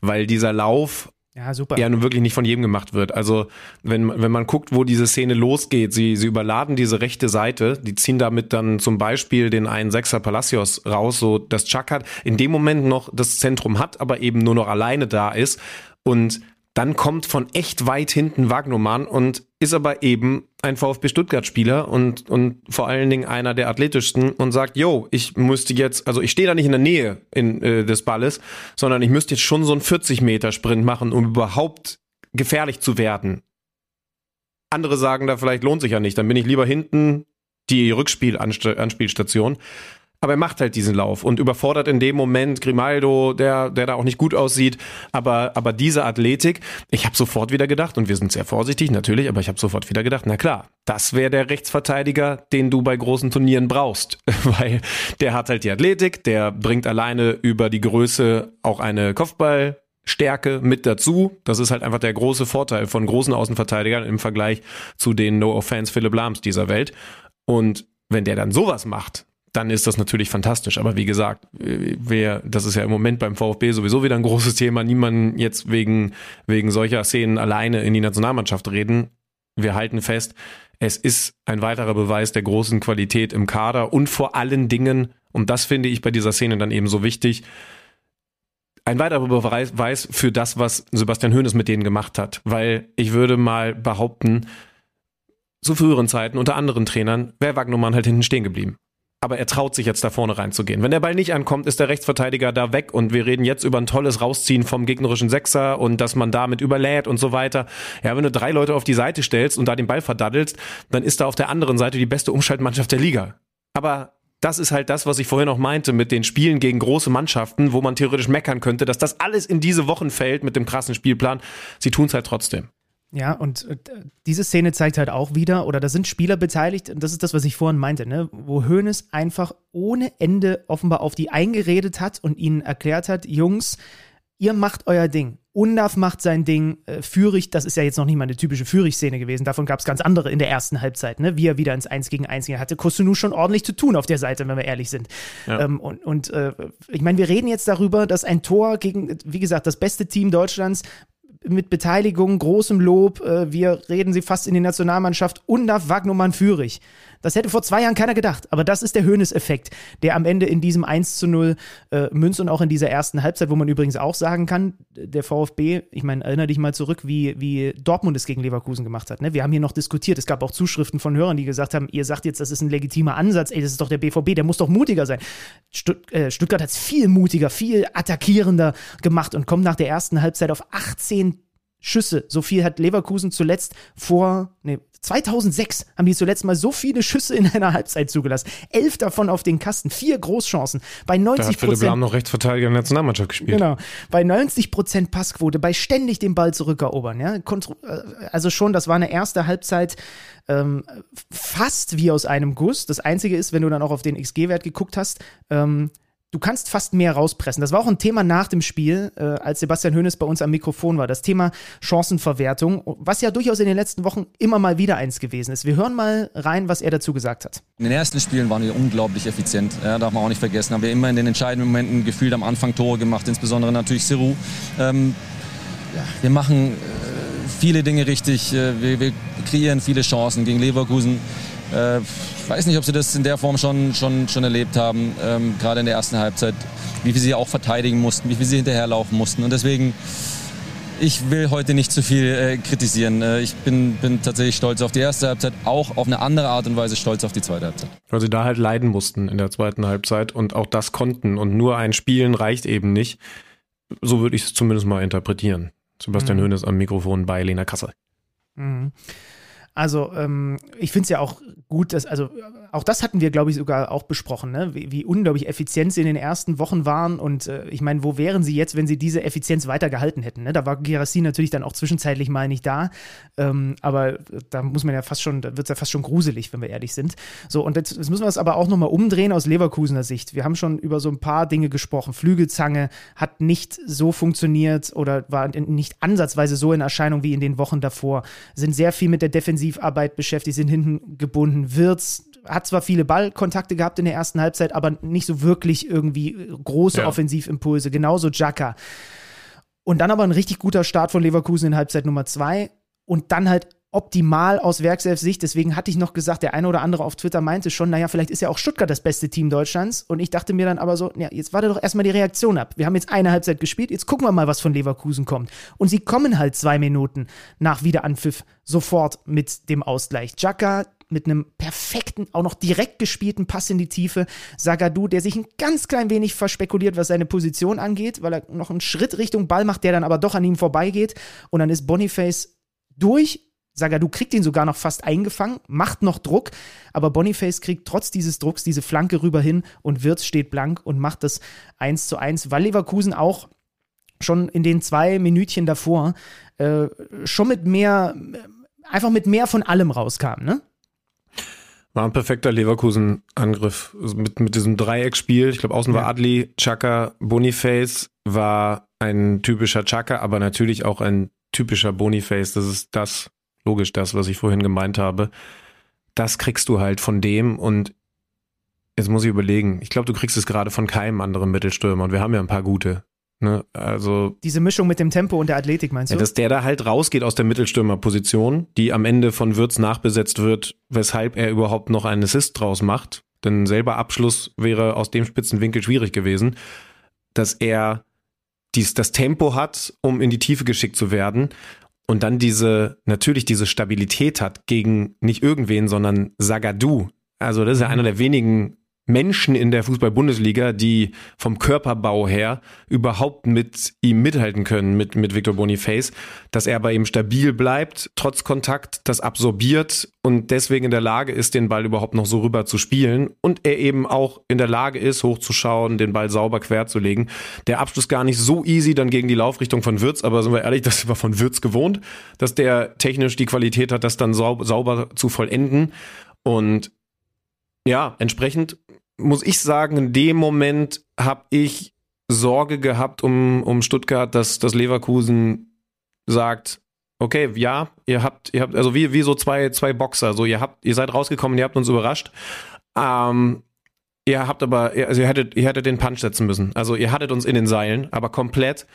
weil dieser Lauf ja, super. Ja, nun wirklich nicht von jedem gemacht wird. Also, wenn, wenn man guckt, wo diese Szene losgeht, sie, sie überladen diese rechte Seite, die ziehen damit dann zum Beispiel den einen Sechser Palacios raus, so dass Chuck hat in dem Moment noch das Zentrum hat, aber eben nur noch alleine da ist und dann kommt von echt weit hinten Wagnumann und ist aber eben ein VfB Stuttgart-Spieler und, und vor allen Dingen einer der athletischsten und sagt, yo, ich müsste jetzt, also ich stehe da nicht in der Nähe in, äh, des Balles, sondern ich müsste jetzt schon so einen 40-Meter-Sprint machen, um überhaupt gefährlich zu werden. Andere sagen da vielleicht lohnt sich ja nicht, dann bin ich lieber hinten die Rückspielanspielstation. Aber er macht halt diesen Lauf und überfordert in dem Moment Grimaldo, der, der da auch nicht gut aussieht. Aber, aber diese Athletik, ich habe sofort wieder gedacht, und wir sind sehr vorsichtig natürlich, aber ich habe sofort wieder gedacht, na klar, das wäre der Rechtsverteidiger, den du bei großen Turnieren brauchst. Weil der hat halt die Athletik, der bringt alleine über die Größe auch eine Kopfball. Stärke mit dazu. Das ist halt einfach der große Vorteil von großen Außenverteidigern im Vergleich zu den No Offense Philipp Lahms dieser Welt. Und wenn der dann sowas macht, dann ist das natürlich fantastisch. Aber wie gesagt, wer, das ist ja im Moment beim VfB sowieso wieder ein großes Thema, niemand jetzt wegen, wegen solcher Szenen alleine in die Nationalmannschaft reden. Wir halten fest, es ist ein weiterer Beweis der großen Qualität im Kader und vor allen Dingen, und das finde ich bei dieser Szene dann eben so wichtig, ein weiterer Beweis für das, was Sebastian Hoeneß mit denen gemacht hat. Weil ich würde mal behaupten, zu früheren Zeiten unter anderen Trainern wäre Wagnermann halt hinten stehen geblieben aber er traut sich jetzt da vorne reinzugehen. Wenn der Ball nicht ankommt, ist der Rechtsverteidiger da weg und wir reden jetzt über ein tolles Rausziehen vom gegnerischen Sechser und dass man damit überlädt und so weiter. Ja, wenn du drei Leute auf die Seite stellst und da den Ball verdaddelst, dann ist da auf der anderen Seite die beste Umschaltmannschaft der Liga. Aber das ist halt das, was ich vorhin auch meinte mit den Spielen gegen große Mannschaften, wo man theoretisch meckern könnte, dass das alles in diese Wochen fällt mit dem krassen Spielplan. Sie tun es halt trotzdem. Ja, und äh, diese Szene zeigt halt auch wieder, oder da sind Spieler beteiligt, und das ist das, was ich vorhin meinte, ne, wo Hoeneß einfach ohne Ende offenbar auf die eingeredet hat und ihnen erklärt hat, Jungs, ihr macht euer Ding. Undaf macht sein Ding, äh, Führig, das ist ja jetzt noch nicht mal eine typische Führig-Szene gewesen, davon gab es ganz andere in der ersten Halbzeit, ne? wie er wieder ins 1 gegen 1 ging. Hatte Kosunu schon ordentlich zu tun auf der Seite, wenn wir ehrlich sind. Ja. Ähm, und und äh, ich meine, wir reden jetzt darüber, dass ein Tor gegen, wie gesagt, das beste Team Deutschlands mit Beteiligung, großem Lob. Äh, wir reden sie fast in die Nationalmannschaft. Undaf Wagnumann Führig. Das hätte vor zwei Jahren keiner gedacht. Aber das ist der Höhnes-Effekt, der am Ende in diesem 1 zu 0 äh, münzt und auch in dieser ersten Halbzeit, wo man übrigens auch sagen kann, der VfB, ich meine, erinnere dich mal zurück, wie, wie Dortmund es gegen Leverkusen gemacht hat. Ne? Wir haben hier noch diskutiert. Es gab auch Zuschriften von Hörern, die gesagt haben, ihr sagt jetzt, das ist ein legitimer Ansatz. Ey, das ist doch der BVB, der muss doch mutiger sein. Stutt äh, Stuttgart hat es viel mutiger, viel attackierender gemacht und kommt nach der ersten Halbzeit auf 18 Schüsse. So viel hat Leverkusen zuletzt vor, nee, 2006 haben die zuletzt mal so viele Schüsse in einer Halbzeit zugelassen. Elf davon auf den Kasten, vier Großchancen. Bei 90 da hat Philipp Lahm noch Rechtsverteidiger in der Nationalmannschaft gespielt. Genau. Bei 90 Prozent Passquote, bei ständig den Ball zurückerobern. Ja? Äh, also schon, das war eine erste Halbzeit ähm, fast wie aus einem Guss. Das Einzige ist, wenn du dann auch auf den XG-Wert geguckt hast, ähm, du kannst fast mehr rauspressen. Das war auch ein Thema nach dem Spiel, äh, als Sebastian Hoeneß bei uns am Mikrofon war. Das Thema Chancenverwertung, was ja durchaus in den letzten Wochen immer mal wieder eins gewesen ist. Wir hören mal rein, was er dazu gesagt hat. In den ersten Spielen waren wir unglaublich effizient, ja, darf man auch nicht vergessen. Haben wir immer in den entscheidenden Momenten gefühlt am Anfang Tore gemacht, insbesondere natürlich Siru. Ähm, ja, wir machen äh, viele Dinge richtig, äh, wir, wir, kreieren viele Chancen gegen Leverkusen. Äh, ich weiß nicht, ob sie das in der Form schon, schon, schon erlebt haben, ähm, gerade in der ersten Halbzeit, wie wir sie auch verteidigen mussten, wie wir sie hinterherlaufen mussten. Und deswegen, ich will heute nicht zu viel äh, kritisieren. Äh, ich bin, bin tatsächlich stolz auf die erste Halbzeit, auch auf eine andere Art und Weise stolz auf die zweite Halbzeit. Weil sie da halt leiden mussten in der zweiten Halbzeit und auch das konnten. Und nur ein Spielen reicht eben nicht. So würde ich es zumindest mal interpretieren. Sebastian mhm. Hoeneß am Mikrofon bei Lena Kassel. Mhm. Also ähm, ich finde es ja auch gut, dass, also auch das hatten wir, glaube ich, sogar auch besprochen, ne? wie, wie, unglaublich effizient sie in den ersten Wochen waren. Und äh, ich meine, wo wären sie jetzt, wenn sie diese Effizienz weiter gehalten hätten? Ne? Da war Gerassi natürlich dann auch zwischenzeitlich mal nicht da. Ähm, aber da muss man ja fast schon, da wird es ja fast schon gruselig, wenn wir ehrlich sind. So, und jetzt, jetzt müssen wir es aber auch nochmal umdrehen aus Leverkusener Sicht. Wir haben schon über so ein paar Dinge gesprochen. Flügelzange hat nicht so funktioniert oder war nicht ansatzweise so in Erscheinung wie in den Wochen davor. Sind sehr viel mit der Defensive Offensivarbeit beschäftigt, sind hinten gebunden. Wirtz hat zwar viele Ballkontakte gehabt in der ersten Halbzeit, aber nicht so wirklich irgendwie große ja. Offensivimpulse. Genauso Jaka. Und dann aber ein richtig guter Start von Leverkusen in Halbzeit Nummer zwei. Und dann halt optimal aus Werkself-Sicht. Deswegen hatte ich noch gesagt, der eine oder andere auf Twitter meinte schon, naja, vielleicht ist ja auch Stuttgart das beste Team Deutschlands. Und ich dachte mir dann aber so, ja, jetzt warte doch erstmal die Reaktion ab. Wir haben jetzt eine Halbzeit gespielt, jetzt gucken wir mal, was von Leverkusen kommt. Und sie kommen halt zwei Minuten nach Wiederanpfiff sofort mit dem Ausgleich. Jaka mit einem perfekten, auch noch direkt gespielten Pass in die Tiefe. Sagadu, der sich ein ganz klein wenig verspekuliert, was seine Position angeht, weil er noch einen Schritt Richtung Ball macht, der dann aber doch an ihm vorbeigeht. Und dann ist Boniface durch Sagadu kriegt ihn sogar noch fast eingefangen, macht noch Druck, aber Boniface kriegt trotz dieses Drucks diese Flanke rüber hin und Wirtz steht blank und macht das 1 zu 1, weil Leverkusen auch schon in den zwei Minütchen davor äh, schon mit mehr, einfach mit mehr von allem rauskam, ne? War ein perfekter Leverkusen-Angriff mit, mit diesem Dreieckspiel. Ich glaube, außen ja. war Adli, Chaka, Boniface war ein typischer Chaka, aber natürlich auch ein typischer Boniface. Das ist das, logisch das, was ich vorhin gemeint habe. Das kriegst du halt von dem und jetzt muss ich überlegen. Ich glaube, du kriegst es gerade von keinem anderen Mittelstürmer und wir haben ja ein paar gute. Ne? Also diese Mischung mit dem Tempo und der Athletik meinst du? Ja, dass der da halt rausgeht aus der Mittelstürmerposition, die am Ende von Würz nachbesetzt wird, weshalb er überhaupt noch einen Assist draus macht. Denn selber Abschluss wäre aus dem Spitzenwinkel schwierig gewesen, dass er dies, das Tempo hat, um in die Tiefe geschickt zu werden und dann diese, natürlich diese Stabilität hat gegen nicht irgendwen, sondern Sagadu. Also das ist ja einer der wenigen Menschen in der Fußball-Bundesliga, die vom Körperbau her überhaupt mit ihm mithalten können, mit, mit Victor Boniface, dass er bei ihm stabil bleibt, trotz Kontakt, das absorbiert und deswegen in der Lage ist, den Ball überhaupt noch so rüber zu spielen und er eben auch in der Lage ist, hochzuschauen, den Ball sauber quer zu legen. Der Abschluss gar nicht so easy dann gegen die Laufrichtung von Würz, aber sind wir ehrlich, das war von Würz gewohnt, dass der technisch die Qualität hat, das dann sauber zu vollenden und ja, entsprechend muss ich sagen, in dem Moment habe ich Sorge gehabt um, um Stuttgart, dass, dass Leverkusen sagt, okay, ja, ihr habt, ihr habt, also wie, wie so zwei, zwei Boxer, so ihr habt, ihr seid rausgekommen, ihr habt uns überrascht. Ähm, ihr habt aber, also ihr hättet, ihr hättet den Punch setzen müssen. Also ihr hattet uns in den Seilen, aber komplett.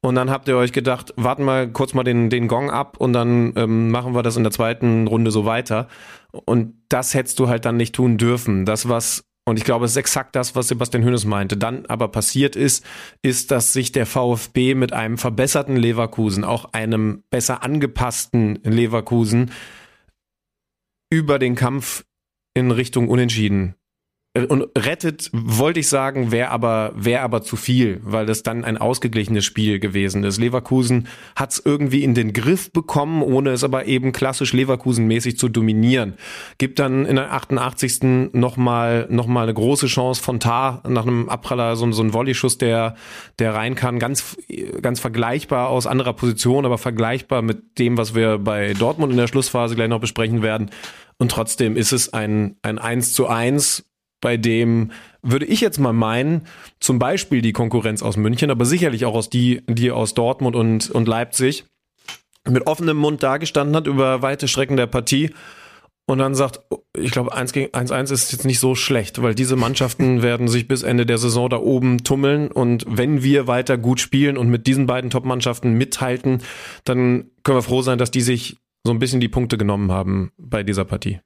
Und dann habt ihr euch gedacht, warten mal kurz mal den, den Gong ab und dann ähm, machen wir das in der zweiten Runde so weiter. Und das hättest du halt dann nicht tun dürfen. Das, was und ich glaube, es ist exakt das, was Sebastian Hönes meinte. Dann aber passiert ist, ist, dass sich der VfB mit einem verbesserten Leverkusen, auch einem besser angepassten Leverkusen, über den Kampf in Richtung Unentschieden und rettet, wollte ich sagen, wäre aber, wäre aber zu viel, weil das dann ein ausgeglichenes Spiel gewesen ist. Leverkusen hat es irgendwie in den Griff bekommen, ohne es aber eben klassisch Leverkusen-mäßig zu dominieren. Gibt dann in der 88. nochmal noch mal eine große Chance von Tar nach einem Abpraller, so, so ein Volleyschuss, der, der rein kann. Ganz, ganz vergleichbar aus anderer Position, aber vergleichbar mit dem, was wir bei Dortmund in der Schlussphase gleich noch besprechen werden. Und trotzdem ist es ein, ein 1 zu 1 bei dem würde ich jetzt mal meinen, zum Beispiel die Konkurrenz aus München, aber sicherlich auch aus die, die aus Dortmund und, und Leipzig, mit offenem Mund dagestanden hat über weite Strecken der Partie und dann sagt, ich glaube, 1 gegen 1-1 ist jetzt nicht so schlecht, weil diese Mannschaften werden sich bis Ende der Saison da oben tummeln und wenn wir weiter gut spielen und mit diesen beiden Top-Mannschaften mithalten, dann können wir froh sein, dass die sich so ein bisschen die Punkte genommen haben bei dieser Partie.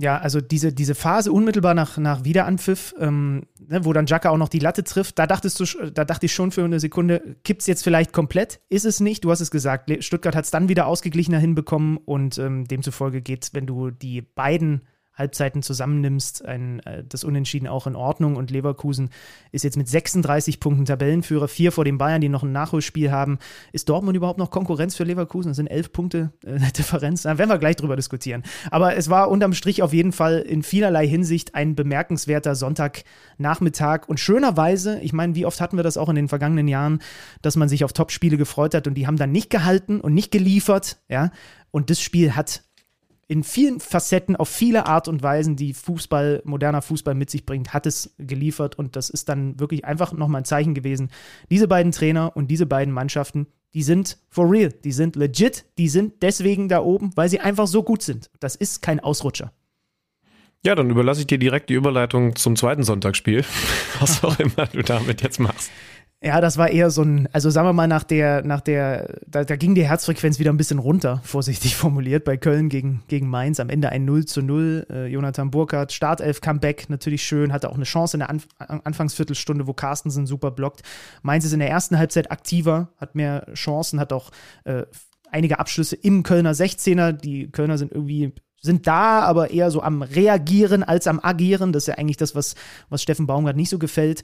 Ja, also diese, diese Phase unmittelbar nach, nach Wiederanpfiff, ähm, ne, wo dann Jacka auch noch die Latte trifft, da dachtest du, da dachte ich schon für eine Sekunde, kippt es jetzt vielleicht komplett? Ist es nicht? Du hast es gesagt. Stuttgart hat es dann wieder ausgeglichener hinbekommen und ähm, demzufolge geht, wenn du die beiden Halbzeiten zusammennimmst, ein, äh, das Unentschieden auch in Ordnung. Und Leverkusen ist jetzt mit 36 Punkten Tabellenführer, vier vor den Bayern, die noch ein Nachholspiel haben. Ist Dortmund überhaupt noch Konkurrenz für Leverkusen? Das sind elf Punkte äh, Differenz. Da werden wir gleich drüber diskutieren. Aber es war unterm Strich auf jeden Fall in vielerlei Hinsicht ein bemerkenswerter Sonntagnachmittag. Und schönerweise, ich meine, wie oft hatten wir das auch in den vergangenen Jahren, dass man sich auf Topspiele gefreut hat und die haben dann nicht gehalten und nicht geliefert. Ja, und das Spiel hat in vielen Facetten, auf viele Art und Weisen, die Fußball, moderner Fußball mit sich bringt, hat es geliefert und das ist dann wirklich einfach nochmal ein Zeichen gewesen. Diese beiden Trainer und diese beiden Mannschaften, die sind for real, die sind legit, die sind deswegen da oben, weil sie einfach so gut sind. Das ist kein Ausrutscher. Ja, dann überlasse ich dir direkt die Überleitung zum zweiten Sonntagsspiel, was auch immer du damit jetzt machst. Ja, das war eher so ein, also sagen wir mal, nach der, nach der, da, da ging die Herzfrequenz wieder ein bisschen runter, vorsichtig formuliert, bei Köln gegen, gegen Mainz. Am Ende ein 0 zu 0. Äh, Jonathan Burkhardt, Startelf Comeback, natürlich schön, hatte auch eine Chance in der Anf Anfangsviertelstunde, wo Carstensen super blockt. Mainz ist in der ersten Halbzeit aktiver, hat mehr Chancen, hat auch äh, einige Abschlüsse im Kölner 16er. Die Kölner sind irgendwie sind da, aber eher so am Reagieren als am Agieren. Das ist ja eigentlich das, was, was Steffen Baumgart nicht so gefällt.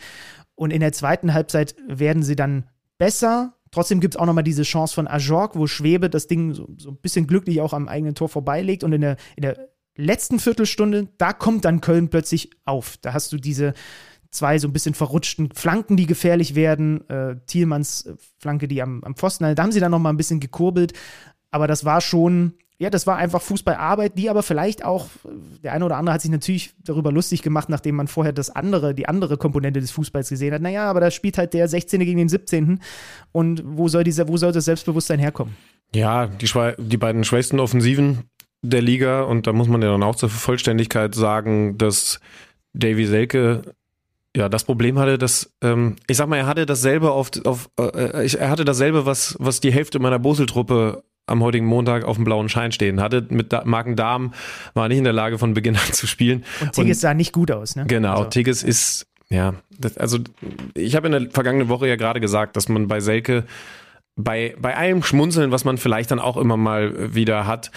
Und in der zweiten Halbzeit werden sie dann besser. Trotzdem gibt es auch nochmal diese Chance von Ajork, wo Schwebe das Ding so, so, ein bisschen glücklich auch am eigenen Tor vorbeilegt. Und in der, in der letzten Viertelstunde, da kommt dann Köln plötzlich auf. Da hast du diese zwei so ein bisschen verrutschten Flanken, die gefährlich werden. Äh, Thielmanns Flanke, die am, am Pfosten, da haben sie dann nochmal ein bisschen gekurbelt. Aber das war schon ja, das war einfach Fußballarbeit, die aber vielleicht auch, der eine oder andere hat sich natürlich darüber lustig gemacht, nachdem man vorher das andere, die andere Komponente des Fußballs gesehen hat. Naja, aber da spielt halt der 16. gegen den 17. Und wo soll dieser, wo soll das Selbstbewusstsein herkommen? Ja, die, die beiden schwächsten Offensiven der Liga und da muss man ja dann auch zur Vollständigkeit sagen, dass Davy Selke ja das Problem hatte, dass ähm, ich sag mal, er hatte dasselbe auf, auf äh, er hatte dasselbe, was was die Hälfte meiner Bosel-Truppe am heutigen Montag auf dem blauen Schein stehen hatte. Mit da Magen-Darm war nicht in der Lage, von Beginn an zu spielen. Und Tigges sah nicht gut aus, ne? Genau, also. Tigges ist, ja, das, also ich habe in der vergangenen Woche ja gerade gesagt, dass man bei Selke bei, bei allem Schmunzeln, was man vielleicht dann auch immer mal wieder hat,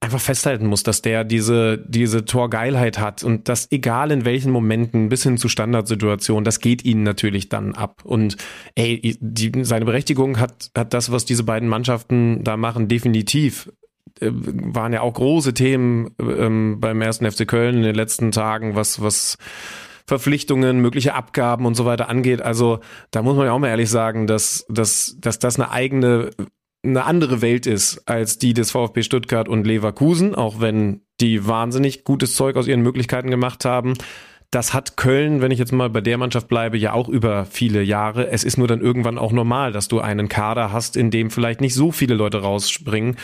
einfach festhalten muss, dass der diese, diese Torgeilheit hat und das egal in welchen Momenten bis hin zu Standardsituationen, das geht ihnen natürlich dann ab. Und ey, die, seine Berechtigung hat, hat das, was diese beiden Mannschaften da machen, definitiv äh, waren ja auch große Themen ähm, beim ersten FC Köln in den letzten Tagen, was, was Verpflichtungen, mögliche Abgaben und so weiter angeht. Also da muss man ja auch mal ehrlich sagen, dass, dass, dass das eine eigene eine andere Welt ist als die des VfB Stuttgart und Leverkusen, auch wenn die wahnsinnig gutes Zeug aus ihren Möglichkeiten gemacht haben. Das hat Köln, wenn ich jetzt mal bei der Mannschaft bleibe, ja auch über viele Jahre. Es ist nur dann irgendwann auch normal, dass du einen Kader hast, in dem vielleicht nicht so viele Leute rausspringen.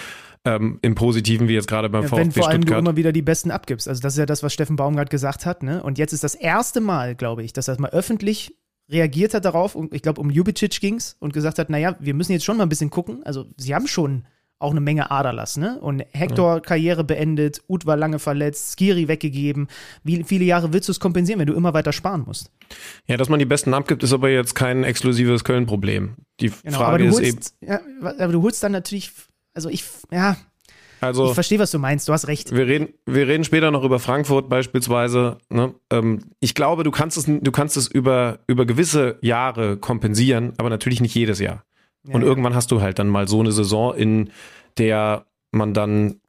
Ähm, Im Positiven, wie jetzt gerade beim ja, VfB Stuttgart. Wenn vor allem Stuttgart. du immer wieder die Besten abgibst. Also das ist ja das, was Steffen Baumgart gesagt hat. Ne? Und jetzt ist das erste Mal, glaube ich, dass er mal öffentlich reagiert hat darauf, und ich glaube, um Ljubicic ging es und gesagt hat, naja, wir müssen jetzt schon mal ein bisschen gucken. Also sie haben schon auch eine Menge Aderlass, ne? Und Hector Karriere beendet, Ut war lange verletzt, Skiri weggegeben. Wie viele Jahre willst du es kompensieren, wenn du immer weiter sparen musst? Ja, dass man die Besten abgibt, ist aber jetzt kein exklusives Köln-Problem. Die genau, Frage ist eben. Ja, aber du holst dann natürlich, also ich, ja, also, ich verstehe, was du meinst, du hast recht. Wir reden, wir reden später noch über Frankfurt beispielsweise. Ne? Ähm, ich glaube, du kannst es, du kannst es über, über gewisse Jahre kompensieren, aber natürlich nicht jedes Jahr. Ja, Und irgendwann hast du halt dann mal so eine Saison, in der man dann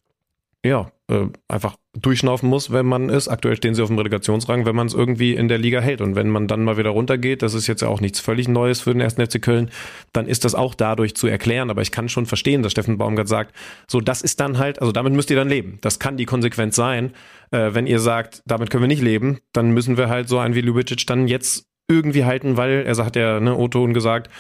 ja, äh, einfach durchschnaufen muss, wenn man ist. Aktuell stehen sie auf dem Relegationsrang, wenn man es irgendwie in der Liga hält. Und wenn man dann mal wieder runtergeht, das ist jetzt ja auch nichts völlig Neues für den ersten FC Köln, dann ist das auch dadurch zu erklären. Aber ich kann schon verstehen, dass Steffen Baumgart sagt, so das ist dann halt, also damit müsst ihr dann leben. Das kann die Konsequenz sein. Äh, wenn ihr sagt, damit können wir nicht leben, dann müssen wir halt so einen wie Lubicic dann jetzt irgendwie halten, weil er sagt ja, ne, Otto gesagt,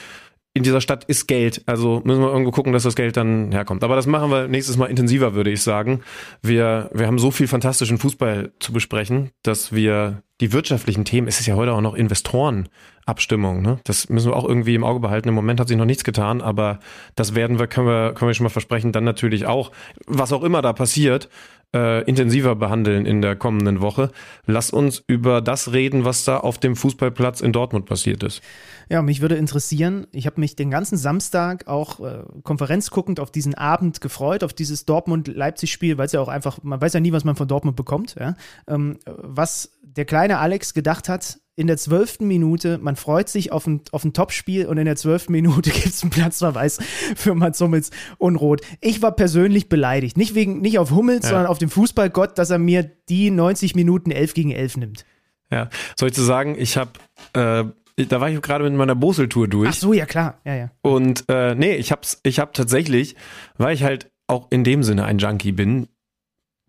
in dieser Stadt ist Geld. Also müssen wir irgendwo gucken, dass das Geld dann herkommt. Aber das machen wir nächstes Mal intensiver, würde ich sagen. Wir, wir haben so viel fantastischen Fußball zu besprechen, dass wir die wirtschaftlichen Themen, es ist ja heute auch noch Investorenabstimmung, ne? Das müssen wir auch irgendwie im Auge behalten. Im Moment hat sich noch nichts getan, aber das werden wir, können wir, können wir schon mal versprechen, dann natürlich auch, was auch immer da passiert, äh, intensiver behandeln in der kommenden Woche. Lass uns über das reden, was da auf dem Fußballplatz in Dortmund passiert ist. Ja, mich würde interessieren, ich habe mich den ganzen Samstag auch äh, konferenzguckend auf diesen Abend gefreut, auf dieses Dortmund-Leipzig-Spiel, weil es ja auch einfach, man weiß ja nie, was man von Dortmund bekommt. Ja? Ähm, was der kleine Alex gedacht hat, in der zwölften Minute, man freut sich auf ein, auf ein Topspiel und in der zwölften Minute gibt es einen Platzverweis für Mats Hummels und Rot. Ich war persönlich beleidigt. Nicht, wegen, nicht auf Hummels, ja. sondern auf den Fußballgott, dass er mir die 90 Minuten 11 gegen 11 nimmt. Ja, soll ich zu sagen, ich habe äh, da war ich gerade mit meiner Bosel-Tour durch. Ach so, ja klar, ja, ja. Und äh, nee, ich hab's, ich hab tatsächlich, weil ich halt auch in dem Sinne ein Junkie bin,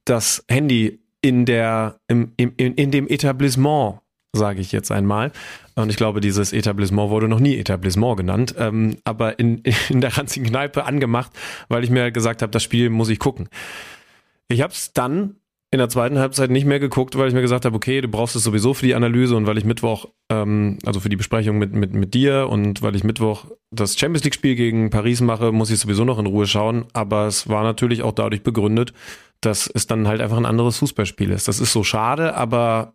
das Handy in der, im, im, in, in dem Etablissement, sage ich jetzt einmal. Und ich glaube, dieses Etablissement wurde noch nie Etablissement genannt, ähm, aber in, in der ranzigen Kneipe angemacht, weil ich mir gesagt habe, das Spiel muss ich gucken. Ich habe es dann in der zweiten Halbzeit nicht mehr geguckt, weil ich mir gesagt habe, okay, du brauchst es sowieso für die Analyse und weil ich Mittwoch, ähm, also für die Besprechung mit, mit, mit dir und weil ich Mittwoch das Champions League-Spiel gegen Paris mache, muss ich sowieso noch in Ruhe schauen. Aber es war natürlich auch dadurch begründet, dass es dann halt einfach ein anderes Fußballspiel ist. Das ist so schade, aber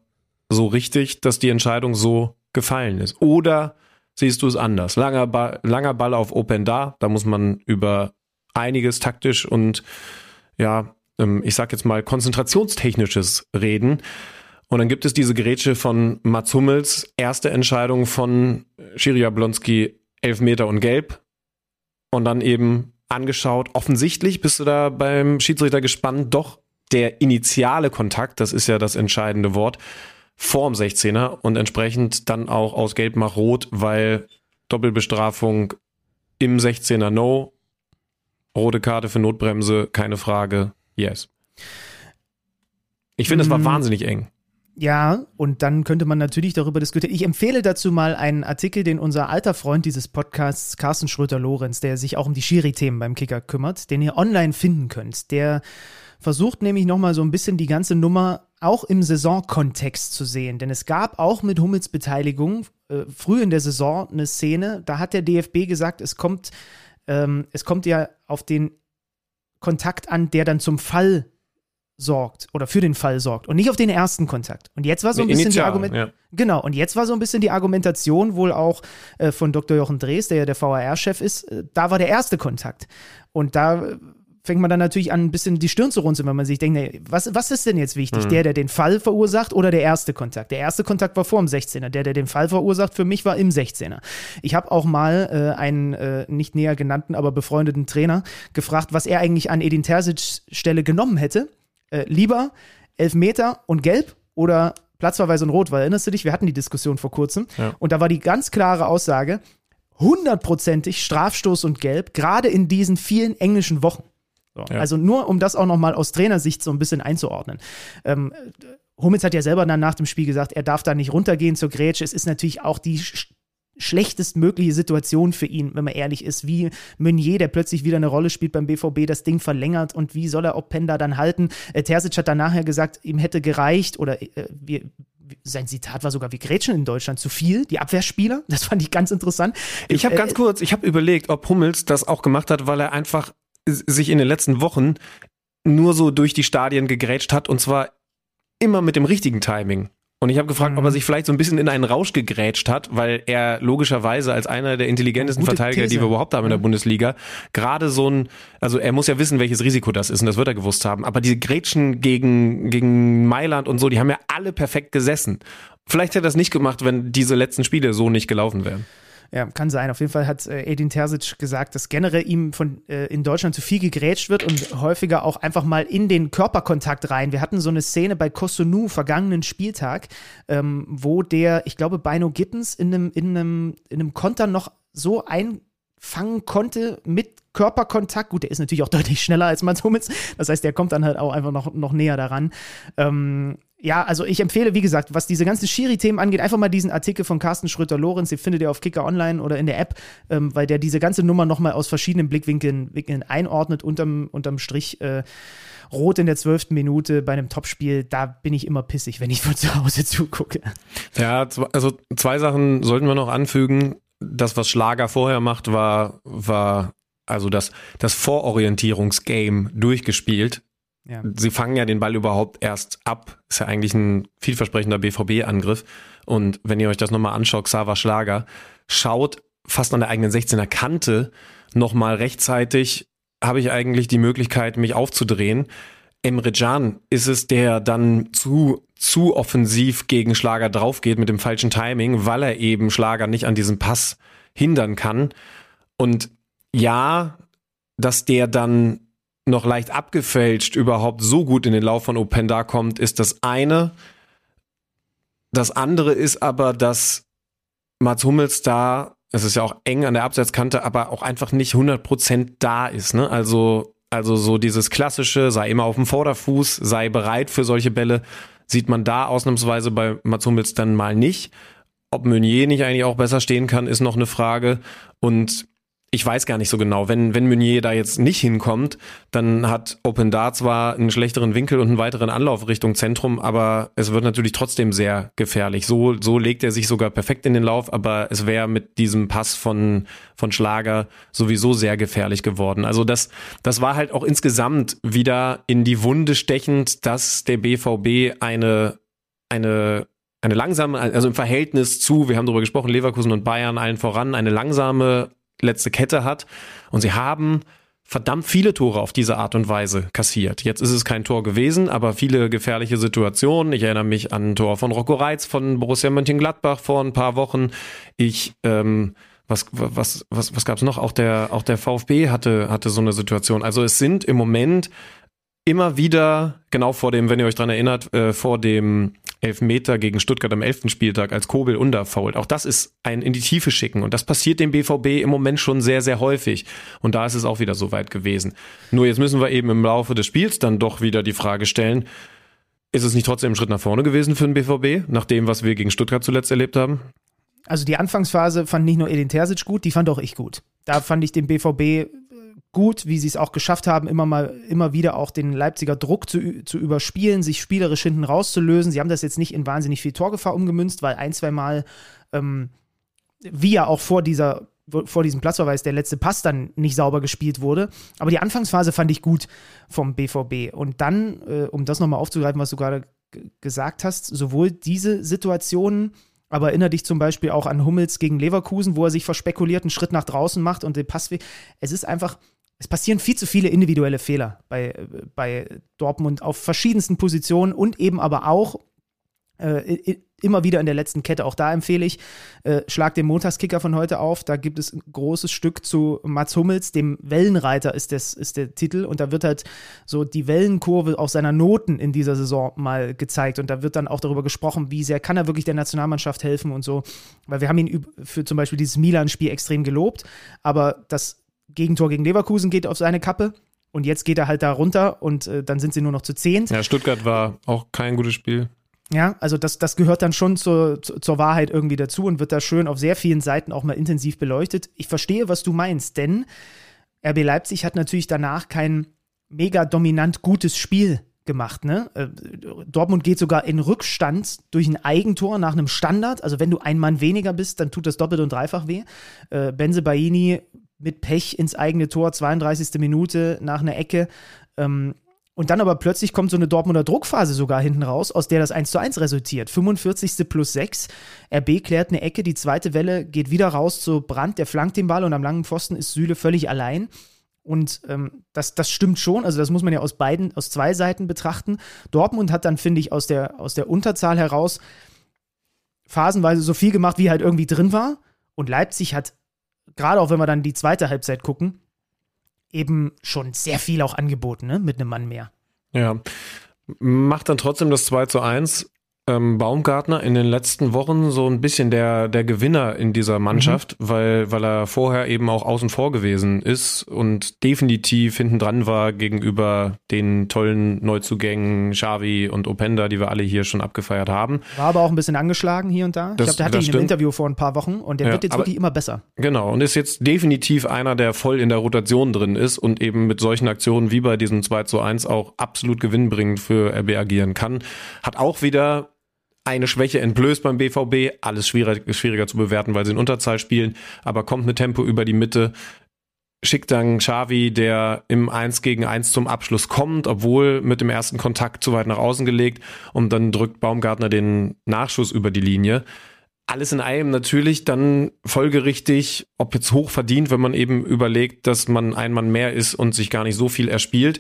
so richtig, dass die Entscheidung so gefallen ist. Oder siehst du es anders? Langer Ball, langer Ball auf Open da, da muss man über einiges taktisch und ja, ähm, ich sag jetzt mal, konzentrationstechnisches reden. Und dann gibt es diese Grätsche von Mats Hummels, erste Entscheidung von Shiria Blonski, Elfmeter und Gelb. Und dann eben angeschaut. Offensichtlich bist du da beim Schiedsrichter gespannt. Doch der initiale Kontakt, das ist ja das entscheidende Wort, vorm 16er und entsprechend dann auch aus Gelb nach Rot, weil Doppelbestrafung im 16er No, rote Karte für Notbremse, keine Frage, Yes. Ich finde, es war mm. wahnsinnig eng. Ja, und dann könnte man natürlich darüber diskutieren. Ich empfehle dazu mal einen Artikel, den unser alter Freund dieses Podcasts, Carsten Schröter-Lorenz, der sich auch um die Schiri-Themen beim Kicker kümmert, den ihr online finden könnt. Der versucht nämlich nochmal so ein bisschen die ganze Nummer auch im Saisonkontext zu sehen. Denn es gab auch mit Hummels Beteiligung äh, früh in der Saison eine Szene, da hat der DFB gesagt, es kommt, ähm, es kommt ja auf den Kontakt an, der dann zum Fall sorgt oder für den Fall sorgt und nicht auf den ersten Kontakt. Und jetzt war so ein bisschen Initial, die Argumentation. Ja. Genau, und jetzt war so ein bisschen die Argumentation wohl auch äh, von Dr. Jochen Drees, der ja der VAR-Chef ist, äh, da war der erste Kontakt. Und da äh, fängt man dann natürlich an, ein bisschen die Stirn zu runzeln, wenn man sich denkt, nee, was, was ist denn jetzt wichtig? Mhm. Der, der den Fall verursacht oder der erste Kontakt? Der erste Kontakt war vor dem 16er. Der, der den Fall verursacht, für mich war im 16er. Ich habe auch mal äh, einen äh, nicht näher genannten, aber befreundeten Trainer gefragt, was er eigentlich an Edin Terzic Stelle genommen hätte. Äh, lieber Elfmeter und Gelb oder Platzverweis und Rot, weil erinnerst du dich, wir hatten die Diskussion vor kurzem ja. und da war die ganz klare Aussage, hundertprozentig Strafstoß und Gelb, gerade in diesen vielen englischen Wochen. So. Ja. Also nur, um das auch nochmal aus Trainersicht so ein bisschen einzuordnen. Ähm, Hummels hat ja selber dann nach dem Spiel gesagt, er darf da nicht runtergehen zur Grätsche. Es ist natürlich auch die sch schlechtestmögliche Situation für ihn, wenn man ehrlich ist, wie Meunier, der plötzlich wieder eine Rolle spielt beim BVB, das Ding verlängert und wie soll er Openda dann halten? Äh, Terzic hat dann nachher gesagt, ihm hätte gereicht oder äh, wir, sein Zitat war sogar, wir grätschen in Deutschland zu viel, die Abwehrspieler. Das fand ich ganz interessant. Ich habe äh, ganz kurz, ich habe überlegt, ob Hummels das auch gemacht hat, weil er einfach sich in den letzten Wochen nur so durch die Stadien gegrätscht hat und zwar immer mit dem richtigen Timing. Und ich habe gefragt, mhm. ob er mhm. sich vielleicht so ein bisschen in einen Rausch gegrätscht hat, weil er logischerweise als einer der intelligentesten Gute Verteidiger, These. die wir überhaupt haben in der mhm. Bundesliga, gerade so ein, also er muss ja wissen, welches Risiko das ist und das wird er gewusst haben. Aber diese Grätschen gegen, gegen Mailand und so, die haben ja alle perfekt gesessen. Vielleicht hätte er das nicht gemacht, wenn diese letzten Spiele so nicht gelaufen wären. Ja, kann sein. Auf jeden Fall hat äh, Edin Terzic gesagt, dass generell ihm von äh, in Deutschland zu viel gegrätscht wird und häufiger auch einfach mal in den Körperkontakt rein. Wir hatten so eine Szene bei Kosunu vergangenen Spieltag, ähm, wo der, ich glaube, Bino Gittens in einem, in einem, in einem Konter noch so einfangen konnte mit Körperkontakt. Gut, der ist natürlich auch deutlich schneller als Mats Hummels. Das heißt, der kommt dann halt auch einfach noch, noch näher daran. Ähm, ja, also ich empfehle, wie gesagt, was diese ganzen Schiri-Themen angeht, einfach mal diesen Artikel von Carsten Schröter-Lorenz, den findet ihr auf Kicker Online oder in der App, ähm, weil der diese ganze Nummer nochmal aus verschiedenen Blickwinkeln Winkeln einordnet, unterm, unterm Strich. Äh, Rot in der zwölften Minute bei einem Topspiel, da bin ich immer pissig, wenn ich von zu Hause zugucke. Ja, also zwei Sachen sollten wir noch anfügen. Das, was Schlager vorher macht, war, war also das, das Vororientierungsgame durchgespielt. Ja. Sie fangen ja den Ball überhaupt erst ab. Ist ja eigentlich ein vielversprechender BVB-Angriff. Und wenn ihr euch das nochmal anschaut, Xaver Schlager, schaut fast an der eigenen 16er Kante nochmal rechtzeitig, habe ich eigentlich die Möglichkeit, mich aufzudrehen. Emre Can ist es, der dann zu, zu offensiv gegen Schlager draufgeht mit dem falschen Timing, weil er eben Schlager nicht an diesem Pass hindern kann. Und ja, dass der dann noch leicht abgefälscht überhaupt so gut in den Lauf von Openda kommt, ist das eine. Das andere ist aber, dass Mats Hummels da, es ist ja auch eng an der Absetzkante, aber auch einfach nicht 100% da ist. Ne? Also, also so dieses klassische, sei immer auf dem Vorderfuß, sei bereit für solche Bälle, sieht man da ausnahmsweise bei Mats Hummels dann mal nicht. Ob Meunier nicht eigentlich auch besser stehen kann, ist noch eine Frage. Und ich weiß gar nicht so genau. Wenn, wenn Meunier da jetzt nicht hinkommt, dann hat Open Dart zwar einen schlechteren Winkel und einen weiteren Anlauf Richtung Zentrum, aber es wird natürlich trotzdem sehr gefährlich. So, so legt er sich sogar perfekt in den Lauf, aber es wäre mit diesem Pass von, von Schlager sowieso sehr gefährlich geworden. Also das, das war halt auch insgesamt wieder in die Wunde stechend, dass der BVB eine, eine eine langsame, also im Verhältnis zu, wir haben darüber gesprochen, Leverkusen und Bayern allen voran, eine langsame letzte Kette hat. Und sie haben verdammt viele Tore auf diese Art und Weise kassiert. Jetzt ist es kein Tor gewesen, aber viele gefährliche Situationen. Ich erinnere mich an ein Tor von Rocco Reitz von Borussia Mönchengladbach vor ein paar Wochen. Ich ähm, was was was was gab's noch? Auch der auch der VfB hatte hatte so eine Situation. Also es sind im Moment immer wieder genau vor dem, wenn ihr euch dran erinnert, äh, vor dem Elfmeter gegen Stuttgart am elften Spieltag als Kobel unterfault. Auch das ist ein in die Tiefe schicken und das passiert dem BVB im Moment schon sehr, sehr häufig. Und da ist es auch wieder so weit gewesen. Nur jetzt müssen wir eben im Laufe des Spiels dann doch wieder die Frage stellen, ist es nicht trotzdem ein Schritt nach vorne gewesen für den BVB, nach dem, was wir gegen Stuttgart zuletzt erlebt haben? Also die Anfangsphase fand nicht nur Edin Terzic gut, die fand auch ich gut. Da fand ich den BVB gut, wie sie es auch geschafft haben, immer mal, immer wieder auch den Leipziger Druck zu, zu überspielen, sich spielerisch hinten rauszulösen. Sie haben das jetzt nicht in wahnsinnig viel Torgefahr umgemünzt, weil ein, zwei Mal, ähm, wie ja auch vor dieser vor diesem Platzverweis der letzte Pass dann nicht sauber gespielt wurde. Aber die Anfangsphase fand ich gut vom BVB. Und dann, äh, um das nochmal aufzugreifen, was du gerade gesagt hast, sowohl diese Situationen, aber erinnere dich zum Beispiel auch an Hummels gegen Leverkusen, wo er sich verspekuliert einen Schritt nach draußen macht und den Pass. Es ist einfach, es passieren viel zu viele individuelle Fehler bei, bei Dortmund auf verschiedensten Positionen und eben aber auch äh, immer wieder in der letzten Kette. Auch da empfehle ich, äh, schlag den Montagskicker von heute auf. Da gibt es ein großes Stück zu Mats Hummels, dem Wellenreiter ist, das, ist der Titel. Und da wird halt so die Wellenkurve auch seiner Noten in dieser Saison mal gezeigt. Und da wird dann auch darüber gesprochen, wie sehr kann er wirklich der Nationalmannschaft helfen und so. Weil wir haben ihn für zum Beispiel dieses Milan-Spiel extrem gelobt. Aber das Gegentor gegen Leverkusen geht auf seine Kappe. Und jetzt geht er halt da runter und äh, dann sind sie nur noch zu zehn. Ja, Stuttgart war auch kein gutes Spiel. Ja, also das, das gehört dann schon zur, zur Wahrheit irgendwie dazu und wird da schön auf sehr vielen Seiten auch mal intensiv beleuchtet. Ich verstehe, was du meinst, denn RB Leipzig hat natürlich danach kein mega dominant gutes Spiel gemacht. Ne? Äh, Dortmund geht sogar in Rückstand durch ein Eigentor nach einem Standard. Also wenn du ein Mann weniger bist, dann tut das doppelt und dreifach weh. Äh, Benze Baini mit Pech ins eigene Tor, 32. Minute nach einer Ecke. Ähm, und dann aber plötzlich kommt so eine Dortmunder Druckphase sogar hinten raus, aus der das 1 zu 1 resultiert. 45. plus 6. RB klärt eine Ecke, die zweite Welle geht wieder raus zu Brand, der flankt den Ball und am langen Pfosten ist Süle völlig allein. Und ähm, das, das stimmt schon, also das muss man ja aus beiden, aus zwei Seiten betrachten. Dortmund hat dann, finde ich, aus der, aus der Unterzahl heraus phasenweise so viel gemacht, wie halt irgendwie drin war. Und Leipzig hat gerade auch wenn wir dann die zweite Halbzeit gucken, eben schon sehr viel auch angeboten, ne? mit einem Mann mehr. Ja. Macht dann trotzdem das 2 zu 1. ähm, Baumgartner in den letzten Wochen so ein bisschen der, der Gewinner in dieser Mannschaft, mhm. weil, weil er vorher eben auch außen vor gewesen ist und definitiv hinten dran war gegenüber den tollen Neuzugängen Xavi und Openda, die wir alle hier schon abgefeiert haben. War aber auch ein bisschen angeschlagen hier und da. Das, ich glaube, der hatte ihn im Interview vor ein paar Wochen und der ja, wird jetzt wirklich immer besser. Genau, und ist jetzt definitiv einer, der voll in der Rotation drin ist und eben mit solchen Aktionen wie bei diesem 2 zu 1 auch absolut gewinnbringend für RB agieren kann. Hat auch wieder eine Schwäche entblößt beim BVB, alles schwieriger, schwieriger zu bewerten, weil sie in Unterzahl spielen, aber kommt mit Tempo über die Mitte, schickt dann Xavi, der im 1 gegen 1 zum Abschluss kommt, obwohl mit dem ersten Kontakt zu weit nach außen gelegt und dann drückt Baumgartner den Nachschuss über die Linie. Alles in allem natürlich dann folgerichtig, ob jetzt hoch verdient, wenn man eben überlegt, dass man ein Mann mehr ist und sich gar nicht so viel erspielt.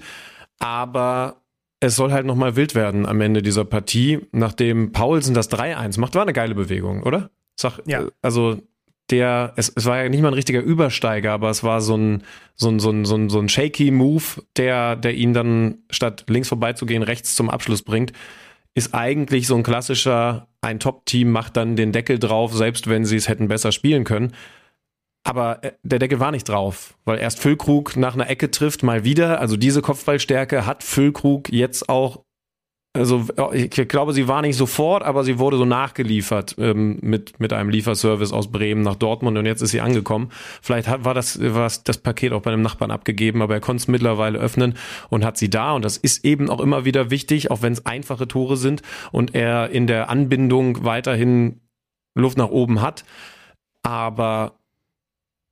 Aber es soll halt nochmal wild werden am Ende dieser Partie, nachdem Paulsen das 3-1 macht. War eine geile Bewegung, oder? Sag, ja. Also der, es, es war ja nicht mal ein richtiger Übersteiger, aber es war so ein, so ein, so ein, so ein, so ein shaky Move, der, der ihn dann statt links vorbeizugehen, rechts zum Abschluss bringt. Ist eigentlich so ein klassischer, ein Top-Team macht dann den Deckel drauf, selbst wenn sie es hätten besser spielen können. Aber äh, der Deckel war nicht drauf, weil erst Füllkrug nach einer Ecke trifft, mal wieder. Also diese Kopfballstärke hat Füllkrug jetzt auch. Also ich glaube, sie war nicht sofort, aber sie wurde so nachgeliefert ähm, mit, mit einem Lieferservice aus Bremen nach Dortmund und jetzt ist sie angekommen. Vielleicht hat, war, das, war das Paket auch bei einem Nachbarn abgegeben, aber er konnte es mittlerweile öffnen und hat sie da. Und das ist eben auch immer wieder wichtig, auch wenn es einfache Tore sind und er in der Anbindung weiterhin Luft nach oben hat. Aber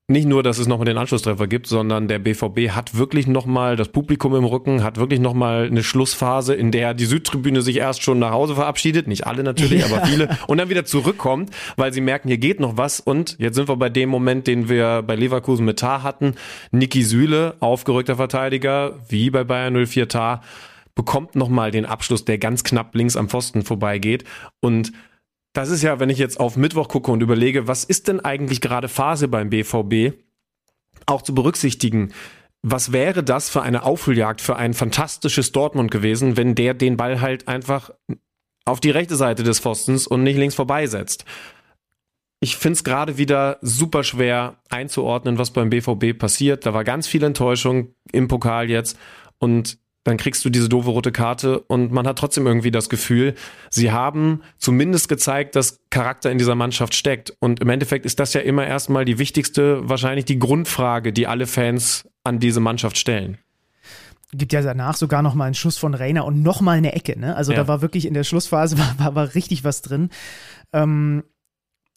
nicht nur, dass es nochmal den Anschlusstreffer gibt, sondern der BVB hat wirklich nochmal das Publikum im Rücken, hat wirklich nochmal eine Schlussphase, in der die Südtribüne sich erst schon nach Hause verabschiedet, nicht alle natürlich, ja. aber viele, und dann wieder zurückkommt, weil sie merken, hier geht noch was. Und jetzt sind wir bei dem Moment, den wir bei Leverkusen mit Tar hatten. Niki Süle, aufgerückter Verteidiger, wie bei Bayern 04 Tar, bekommt nochmal den Abschluss, der ganz knapp links am Pfosten vorbeigeht. Und das ist ja, wenn ich jetzt auf Mittwoch gucke und überlege, was ist denn eigentlich gerade Phase beim BVB, auch zu berücksichtigen. Was wäre das für eine Aufholjagd für ein fantastisches Dortmund gewesen, wenn der den Ball halt einfach auf die rechte Seite des Pfostens und nicht links vorbeisetzt? Ich finde es gerade wieder super schwer einzuordnen, was beim BVB passiert. Da war ganz viel Enttäuschung im Pokal jetzt und dann kriegst du diese doofe rote Karte und man hat trotzdem irgendwie das Gefühl, sie haben zumindest gezeigt, dass Charakter in dieser Mannschaft steckt. Und im Endeffekt ist das ja immer erstmal die wichtigste, wahrscheinlich die Grundfrage, die alle Fans an diese Mannschaft stellen gibt ja danach sogar noch mal einen Schuss von Rainer und noch mal eine Ecke. Ne? Also ja. da war wirklich in der Schlussphase war, war, war richtig was drin. Ähm,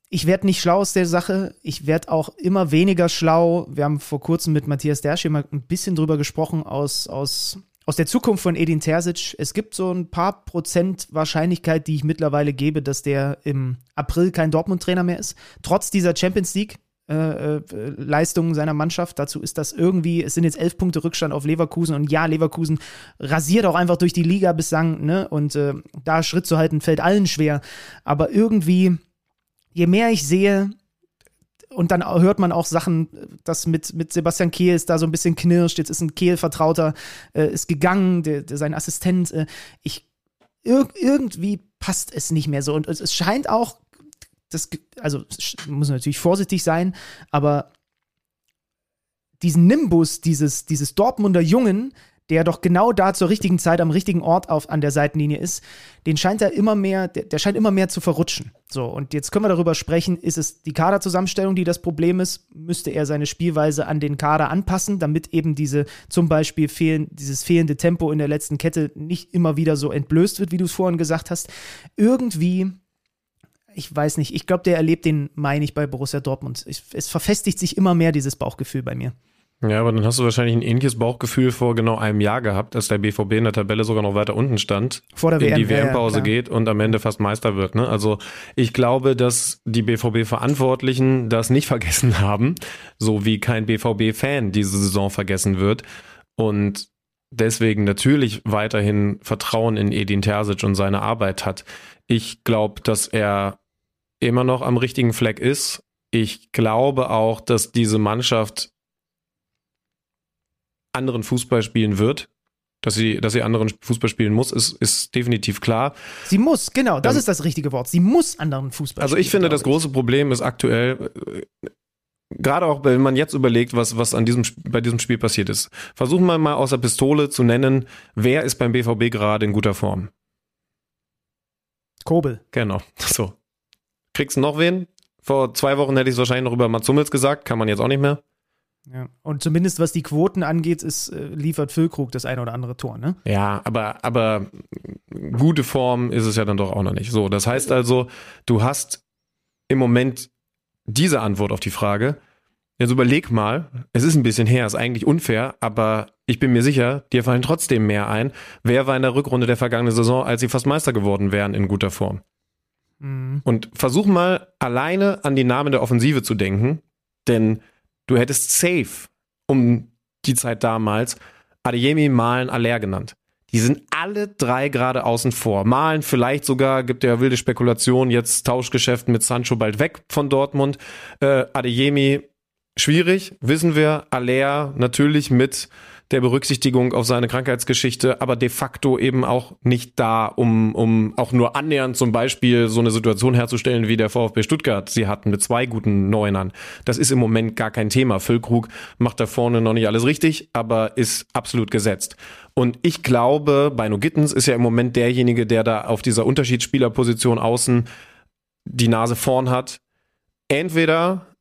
ich werde nicht schlau aus der Sache. Ich werde auch immer weniger schlau. Wir haben vor kurzem mit Matthias Dersch mal ein bisschen drüber gesprochen aus, aus aus der Zukunft von Edin Terzic. Es gibt so ein paar Prozent Wahrscheinlichkeit, die ich mittlerweile gebe, dass der im April kein Dortmund-Trainer mehr ist. Trotz dieser Champions League. Äh, äh, Leistungen seiner Mannschaft. Dazu ist das irgendwie, es sind jetzt elf Punkte Rückstand auf Leverkusen und ja, Leverkusen rasiert auch einfach durch die Liga bislang, ne? Und äh, da Schritt zu halten, fällt allen schwer. Aber irgendwie, je mehr ich sehe, und dann hört man auch Sachen, dass mit, mit Sebastian Kehl ist da so ein bisschen knirscht. Jetzt ist ein Kehl-Vertrauter, äh, ist gegangen, der, der, sein Assistent. Äh, ich, ir irgendwie passt es nicht mehr so. Und es, scheint auch, das, also muss natürlich vorsichtig sein, aber diesen Nimbus dieses, dieses Dortmunder Jungen, der doch genau da zur richtigen Zeit am richtigen Ort auf, an der Seitenlinie ist, den scheint er immer mehr, der, der, scheint immer mehr zu verrutschen. So, und jetzt können wir darüber sprechen, ist es die Kaderzusammenstellung, die das Problem ist? Müsste er seine Spielweise an den Kader anpassen, damit eben diese zum Beispiel fehlen, dieses fehlende Tempo in der letzten Kette nicht immer wieder so entblößt wird, wie du es vorhin gesagt hast. Irgendwie ich weiß nicht, ich glaube, der erlebt den Mai nicht bei Borussia Dortmund. Ich, es verfestigt sich immer mehr dieses Bauchgefühl bei mir. Ja, aber dann hast du wahrscheinlich ein ähnliches Bauchgefühl vor genau einem Jahr gehabt, dass der BVB in der Tabelle sogar noch weiter unten stand, vor der in WM, die WM-Pause ja, geht und am Ende fast Meister wird. Ne? Also ich glaube, dass die BVB-Verantwortlichen das nicht vergessen haben, so wie kein BVB-Fan diese Saison vergessen wird und deswegen natürlich weiterhin Vertrauen in Edin Terzic und seine Arbeit hat. Ich glaube, dass er immer noch am richtigen Fleck ist. Ich glaube auch, dass diese Mannschaft anderen Fußball spielen wird. Dass sie, dass sie anderen Fußball spielen muss, ist, ist definitiv klar. Sie muss, genau, das ähm, ist das richtige Wort. Sie muss anderen Fußball also spielen. Also ich finde, das große Problem ist aktuell, äh, gerade auch wenn man jetzt überlegt, was, was an diesem, bei diesem Spiel passiert ist. Versuchen wir mal aus der Pistole zu nennen, wer ist beim BVB gerade in guter Form? Kobel. Genau, so. Kriegst du noch wen? Vor zwei Wochen hätte ich es wahrscheinlich noch über Mats Hummels gesagt, kann man jetzt auch nicht mehr. Ja. Und zumindest was die Quoten angeht, ist, äh, liefert Füllkrug das ein oder andere Tor, ne? Ja, aber, aber gute Form ist es ja dann doch auch noch nicht. So, das heißt also, du hast im Moment diese Antwort auf die Frage. Jetzt überleg mal, es ist ein bisschen her, ist eigentlich unfair, aber ich bin mir sicher, dir fallen trotzdem mehr ein. Wer war in der Rückrunde der vergangenen Saison, als sie fast Meister geworden wären, in guter Form? Mhm. Und versuch mal alleine an die Namen der Offensive zu denken, denn du hättest safe um die Zeit damals Adeyemi, Malen, Aller genannt. Die sind alle drei gerade außen vor. Malen vielleicht sogar, gibt ja wilde Spekulationen, jetzt Tauschgeschäft mit Sancho bald weg von Dortmund. Äh, Adeyemi, schwierig, wissen wir. Aller natürlich mit der Berücksichtigung auf seine Krankheitsgeschichte, aber de facto eben auch nicht da, um, um auch nur annähernd zum Beispiel so eine Situation herzustellen, wie der VfB Stuttgart sie hatten mit zwei guten Neunern. Das ist im Moment gar kein Thema. Füllkrug macht da vorne noch nicht alles richtig, aber ist absolut gesetzt. Und ich glaube, Beino Gittens ist ja im Moment derjenige, der da auf dieser Unterschiedsspielerposition außen die Nase vorn hat. Entweder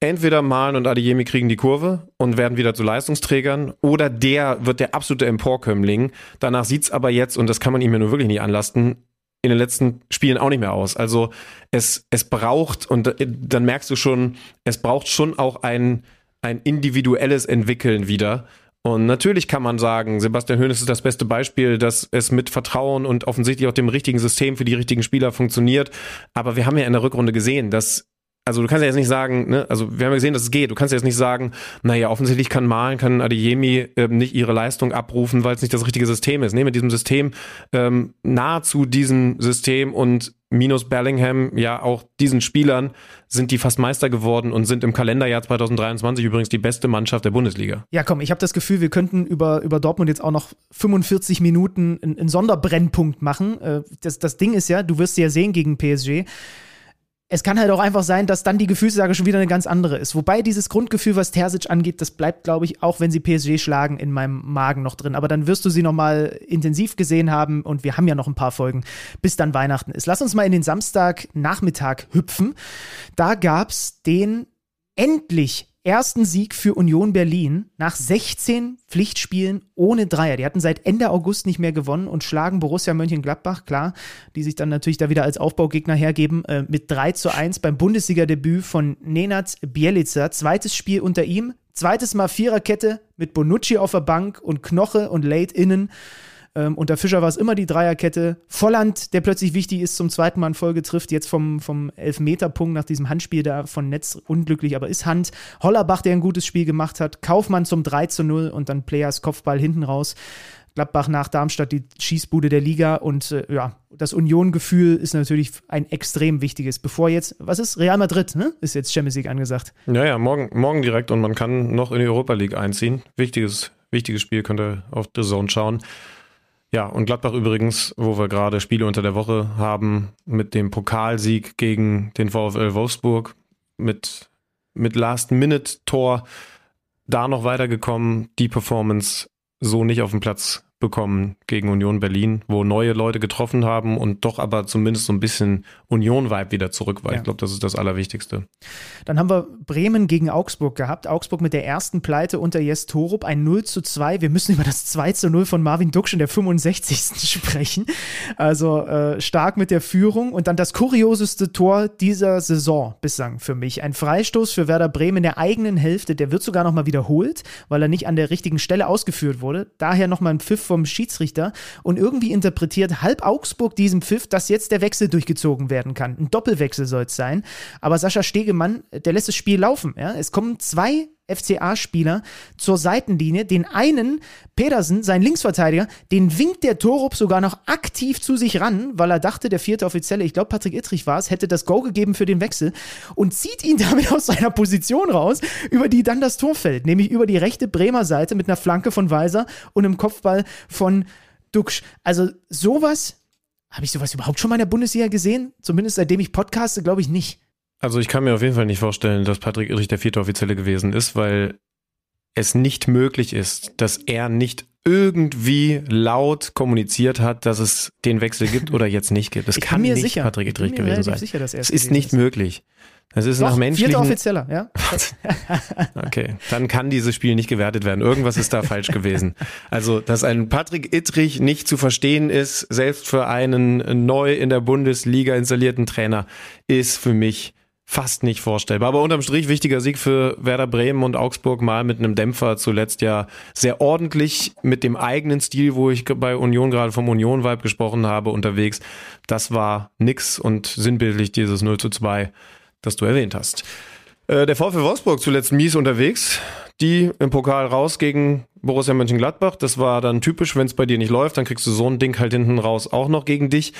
entweder Malen und Adeyemi kriegen die Kurve und werden wieder zu Leistungsträgern oder der wird der absolute Emporkömmling. Danach sieht's aber jetzt, und das kann man ihm ja nur wirklich nicht anlasten, in den letzten Spielen auch nicht mehr aus. Also es, es braucht, und dann merkst du schon, es braucht schon auch ein, ein individuelles Entwickeln wieder. Und natürlich kann man sagen, Sebastian Hoeneß ist das beste Beispiel, dass es mit Vertrauen und offensichtlich auch dem richtigen System für die richtigen Spieler funktioniert. Aber wir haben ja in der Rückrunde gesehen, dass also du kannst ja jetzt nicht sagen, ne, also wir haben ja gesehen, dass es geht. Du kannst ja jetzt nicht sagen, naja, offensichtlich kann Malen, kann Adeyemi ähm, nicht ihre Leistung abrufen, weil es nicht das richtige System ist. Nee, mit diesem System, ähm, nahezu diesem System und minus Bellingham, ja auch diesen Spielern, sind die fast Meister geworden und sind im Kalenderjahr 2023 übrigens die beste Mannschaft der Bundesliga. Ja, komm, ich habe das Gefühl, wir könnten über, über Dortmund jetzt auch noch 45 Minuten einen Sonderbrennpunkt machen. Äh, das, das Ding ist ja, du wirst ja sehen gegen PSG es kann halt auch einfach sein, dass dann die Gefühlslage schon wieder eine ganz andere ist. Wobei dieses Grundgefühl, was Terzic angeht, das bleibt, glaube ich, auch wenn sie PSG schlagen, in meinem Magen noch drin. Aber dann wirst du sie nochmal intensiv gesehen haben und wir haben ja noch ein paar Folgen, bis dann Weihnachten ist. Lass uns mal in den Samstagnachmittag hüpfen. Da gab's den endlich ersten Sieg für Union Berlin nach 16 Pflichtspielen ohne Dreier. Die hatten seit Ende August nicht mehr gewonnen und schlagen Borussia Mönchengladbach, klar, die sich dann natürlich da wieder als Aufbaugegner hergeben, äh, mit 3 zu 1 beim Bundesliga-Debüt von Nenad Bielica. Zweites Spiel unter ihm, zweites Mal Viererkette mit Bonucci auf der Bank und Knoche und Late innen. Ähm, unter Fischer war es immer die Dreierkette. Volland, der plötzlich wichtig ist, zum zweiten Mal in Folge trifft, jetzt vom, vom Elfmeterpunkt nach diesem Handspiel da von Netz unglücklich, aber ist Hand. Hollerbach, der ein gutes Spiel gemacht hat. Kaufmann zum 3 zu 0 und dann Players Kopfball hinten raus. Gladbach nach Darmstadt die Schießbude der Liga und äh, ja, das Union-Gefühl ist natürlich ein extrem wichtiges. Bevor jetzt, was ist? Real Madrid, ne? Ist jetzt Champions League angesagt. Ja, ja, morgen, morgen direkt und man kann noch in die Europa League einziehen. Wichtiges, wichtiges Spiel, könnt ihr auf The Zone schauen. Ja, und Gladbach übrigens, wo wir gerade Spiele unter der Woche haben, mit dem Pokalsieg gegen den VfL Wolfsburg, mit, mit Last-Minute-Tor da noch weitergekommen, die Performance so nicht auf dem Platz bekommen gegen Union Berlin, wo neue Leute getroffen haben und doch aber zumindest so ein bisschen Union-Vibe wieder zurück war. Ja. Ich glaube, das ist das Allerwichtigste. Dann haben wir Bremen gegen Augsburg gehabt. Augsburg mit der ersten Pleite unter Jes Torup, ein 0 zu 2. Wir müssen über das 2 zu 0 von Marvin Duksch in der 65. sprechen. Also äh, stark mit der Führung und dann das kurioseste Tor dieser Saison bislang für mich. Ein Freistoß für Werder Bremen in der eigenen Hälfte. Der wird sogar nochmal wiederholt, weil er nicht an der richtigen Stelle ausgeführt wurde. Daher nochmal ein Pfiff vom Schiedsrichter und irgendwie interpretiert halb Augsburg diesen Pfiff, dass jetzt der Wechsel durchgezogen werden kann. Ein Doppelwechsel soll es sein. Aber Sascha Stegemann, der lässt das Spiel laufen. Ja? Es kommen zwei FCA-Spieler zur Seitenlinie. Den einen, Pedersen, sein Linksverteidiger, den winkt der Torup sogar noch aktiv zu sich ran, weil er dachte, der vierte Offizielle, ich glaube Patrick Ittrich war es, hätte das Go gegeben für den Wechsel und zieht ihn damit aus seiner Position raus, über die dann das Tor fällt, nämlich über die rechte Bremer Seite mit einer Flanke von Weiser und einem Kopfball von Duxch. Also sowas, habe ich sowas überhaupt schon mal in der Bundesliga gesehen? Zumindest seitdem ich podcaste, glaube ich nicht. Also ich kann mir auf jeden Fall nicht vorstellen, dass Patrick Irrich der vierte Offizielle gewesen ist, weil es nicht möglich ist, dass er nicht irgendwie laut kommuniziert hat, dass es den Wechsel gibt oder jetzt nicht gibt. Es Ich kann mir nicht sicher. Patrick Ich bin Idrich mir gewesen sein. sicher, dass er es ist nicht ist. möglich. Es ist nach Doch, menschlichen... vierter Offizieller, ja. Okay, dann kann dieses Spiel nicht gewertet werden. Irgendwas ist da falsch gewesen. Also, dass ein Patrick Ittrich nicht zu verstehen ist, selbst für einen neu in der Bundesliga installierten Trainer, ist für mich fast nicht vorstellbar. Aber unterm Strich wichtiger Sieg für Werder Bremen und Augsburg mal mit einem Dämpfer zuletzt ja sehr ordentlich mit dem eigenen Stil, wo ich bei Union gerade vom Union-Vibe gesprochen habe, unterwegs. Das war nix und sinnbildlich dieses 0 zu 2, das du erwähnt hast. Äh, Der VfL Wolfsburg zuletzt mies unterwegs. Die im Pokal raus gegen Borussia Mönchengladbach. Das war dann typisch, wenn es bei dir nicht läuft, dann kriegst du so ein Ding halt hinten raus auch noch gegen dich.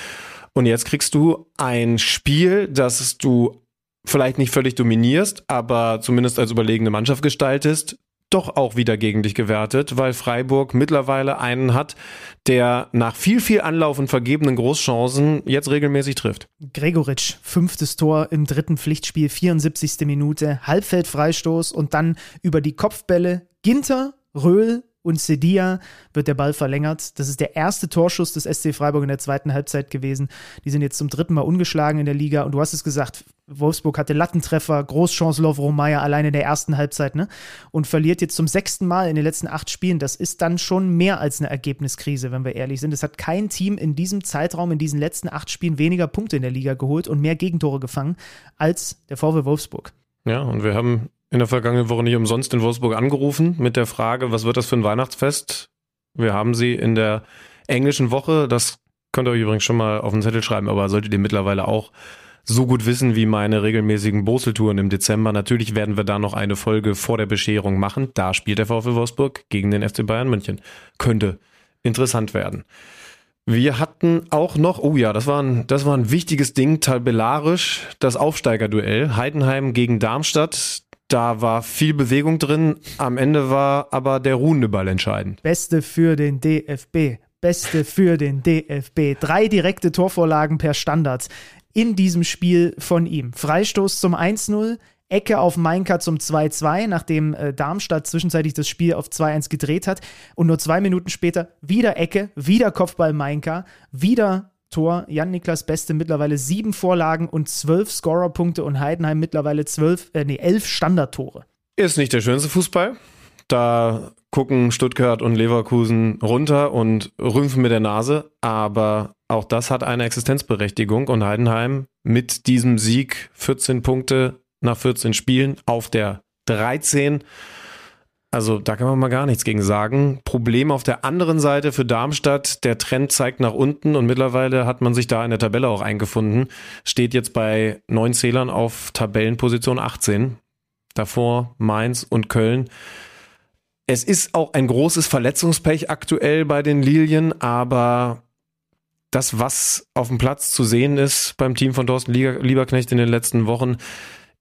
Und jetzt kriegst du ein Spiel, das du vielleicht nicht völlig dominierst, aber zumindest als überlegene Mannschaft gestaltest, doch auch wieder gegen dich gewertet, weil Freiburg mittlerweile einen hat, der nach viel, viel Anlauf und vergebenen Großchancen jetzt regelmäßig trifft. Gregoritsch, fünftes Tor im dritten Pflichtspiel, 74. Minute, Halbfeldfreistoß und dann über die Kopfbälle Ginter, Röhl und Sedia wird der Ball verlängert. Das ist der erste Torschuss des SC Freiburg in der zweiten Halbzeit gewesen. Die sind jetzt zum dritten Mal ungeschlagen in der Liga und du hast es gesagt, Wolfsburg hatte Lattentreffer, Großchance Lovro Meyer allein in der ersten Halbzeit, ne? Und verliert jetzt zum sechsten Mal in den letzten acht Spielen. Das ist dann schon mehr als eine Ergebniskrise, wenn wir ehrlich sind. Es hat kein Team in diesem Zeitraum, in diesen letzten acht Spielen weniger Punkte in der Liga geholt und mehr Gegentore gefangen als der VW Wolfsburg. Ja, und wir haben in der vergangenen Woche nicht umsonst in Wolfsburg angerufen mit der Frage, was wird das für ein Weihnachtsfest? Wir haben sie in der englischen Woche, das könnt ihr euch übrigens schon mal auf den Zettel schreiben, aber solltet ihr mittlerweile auch so gut wissen wie meine regelmäßigen Boseltouren im Dezember. Natürlich werden wir da noch eine Folge vor der Bescherung machen. Da spielt der VfL Wolfsburg gegen den FC Bayern München. Könnte interessant werden. Wir hatten auch noch, oh ja, das war ein, das war ein wichtiges Ding, tabellarisch, das Aufsteigerduell. Heidenheim gegen Darmstadt. Da war viel Bewegung drin. Am Ende war aber der ruhende Ball entscheidend. Beste für den DFB. Beste für den DFB. Drei direkte Torvorlagen per Standard in diesem Spiel von ihm. Freistoß zum 1-0, Ecke auf Mainka zum 2-2, nachdem äh, Darmstadt zwischenzeitlich das Spiel auf 2-1 gedreht hat. Und nur zwei Minuten später wieder Ecke, wieder Kopfball Mainka, wieder Tor. Jan-Niklas Beste mittlerweile sieben Vorlagen und zwölf Scorerpunkte und Heidenheim mittlerweile zwölf, äh, nee, elf Standardtore. Ist nicht der schönste Fußball. Da gucken Stuttgart und Leverkusen runter und rümpfen mit der Nase. Aber auch das hat eine Existenzberechtigung. Und Heidenheim mit diesem Sieg 14 Punkte nach 14 Spielen auf der 13. Also da kann man mal gar nichts gegen sagen. Problem auf der anderen Seite für Darmstadt. Der Trend zeigt nach unten und mittlerweile hat man sich da in der Tabelle auch eingefunden. Steht jetzt bei neun Zählern auf Tabellenposition 18. Davor Mainz und Köln. Es ist auch ein großes Verletzungspech aktuell bei den Lilien, aber das, was auf dem Platz zu sehen ist beim Team von Thorsten Lieberknecht in den letzten Wochen,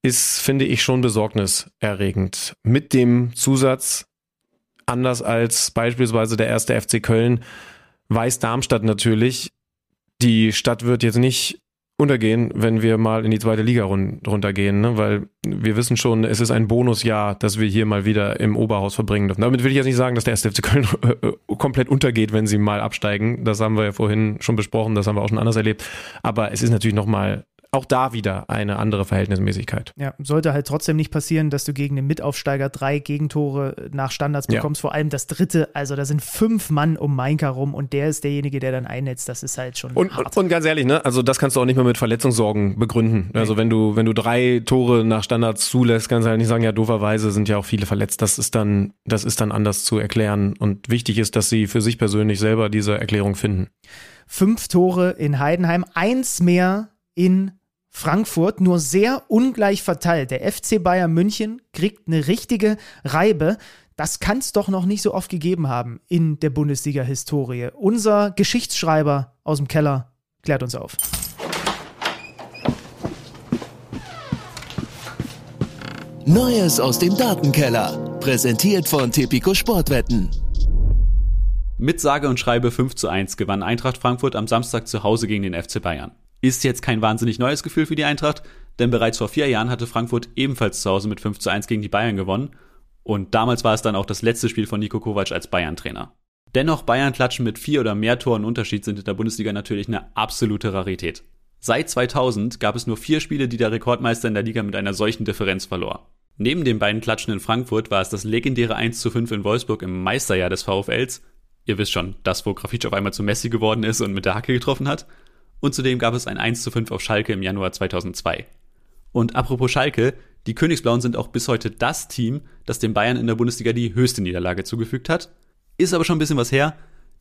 ist, finde ich, schon besorgniserregend. Mit dem Zusatz, anders als beispielsweise der erste FC Köln, weiß Darmstadt natürlich, die Stadt wird jetzt nicht untergehen, wenn wir mal in die zweite Liga run runtergehen, ne? weil wir wissen schon, es ist ein Bonusjahr, dass wir hier mal wieder im Oberhaus verbringen dürfen. Damit will ich jetzt nicht sagen, dass der erste FC Köln äh, komplett untergeht, wenn sie mal absteigen. Das haben wir ja vorhin schon besprochen, das haben wir auch schon anders erlebt. Aber es ist natürlich nochmal auch da wieder eine andere Verhältnismäßigkeit. Ja, sollte halt trotzdem nicht passieren, dass du gegen den Mitaufsteiger drei Gegentore nach Standards Ja. bekommst. Vor allem das dritte, also da sind fünf Mann um Mainka rum und der ist derjenige, der dann einnetzt. Das ist halt schon Und, hart. und, und ganz ehrlich, ne, also das kannst du auch nicht mehr mit Verletzungssorgen begründen. Also wenn du, wenn du drei Tore nach Standards zulässt, kannst du halt nicht sagen, ja, dooferweise sind ja auch viele verletzt. Das ist dann, das ist dann anders zu erklären. Und wichtig ist, dass sie für sich persönlich selber diese Erklärung finden. Fünf Tore in Heidenheim, eins mehr in Frankfurt nur sehr ungleich verteilt. Der FC Bayern München kriegt eine richtige Reibe. Das kann es doch noch nicht so oft gegeben haben in der Bundesliga-Historie. Unser Geschichtsschreiber aus dem Keller klärt uns auf. Neues aus dem Datenkeller. Präsentiert von Tipico Sportwetten. Mit sage und schreibe 5 zu 1 gewann Eintracht Frankfurt am Samstag zu Hause gegen den FC Bayern. Ist jetzt kein wahnsinnig neues Gefühl für die Eintracht, denn bereits vor vier Jahren hatte Frankfurt ebenfalls zu Hause mit 5 zu 1 gegen die Bayern gewonnen und damals war es dann auch das letzte Spiel von Nico Kovac als Bayern-Trainer. Dennoch Bayern klatschen mit vier oder mehr Toren Unterschied sind in der Bundesliga natürlich eine absolute Rarität. Seit 2000 gab es nur vier Spiele, die der Rekordmeister in der Liga mit einer solchen Differenz verlor. Neben den beiden Klatschen in Frankfurt war es das legendäre 1 zu 5 in Wolfsburg im Meisterjahr des VfLs. Ihr wisst schon, das, wo Grafitsch auf einmal zu Messi geworden ist und mit der Hacke getroffen hat. Und zudem gab es ein 1 zu 5 auf Schalke im Januar 2002. Und apropos Schalke, die Königsblauen sind auch bis heute das Team, das den Bayern in der Bundesliga die höchste Niederlage zugefügt hat. Ist aber schon ein bisschen was her.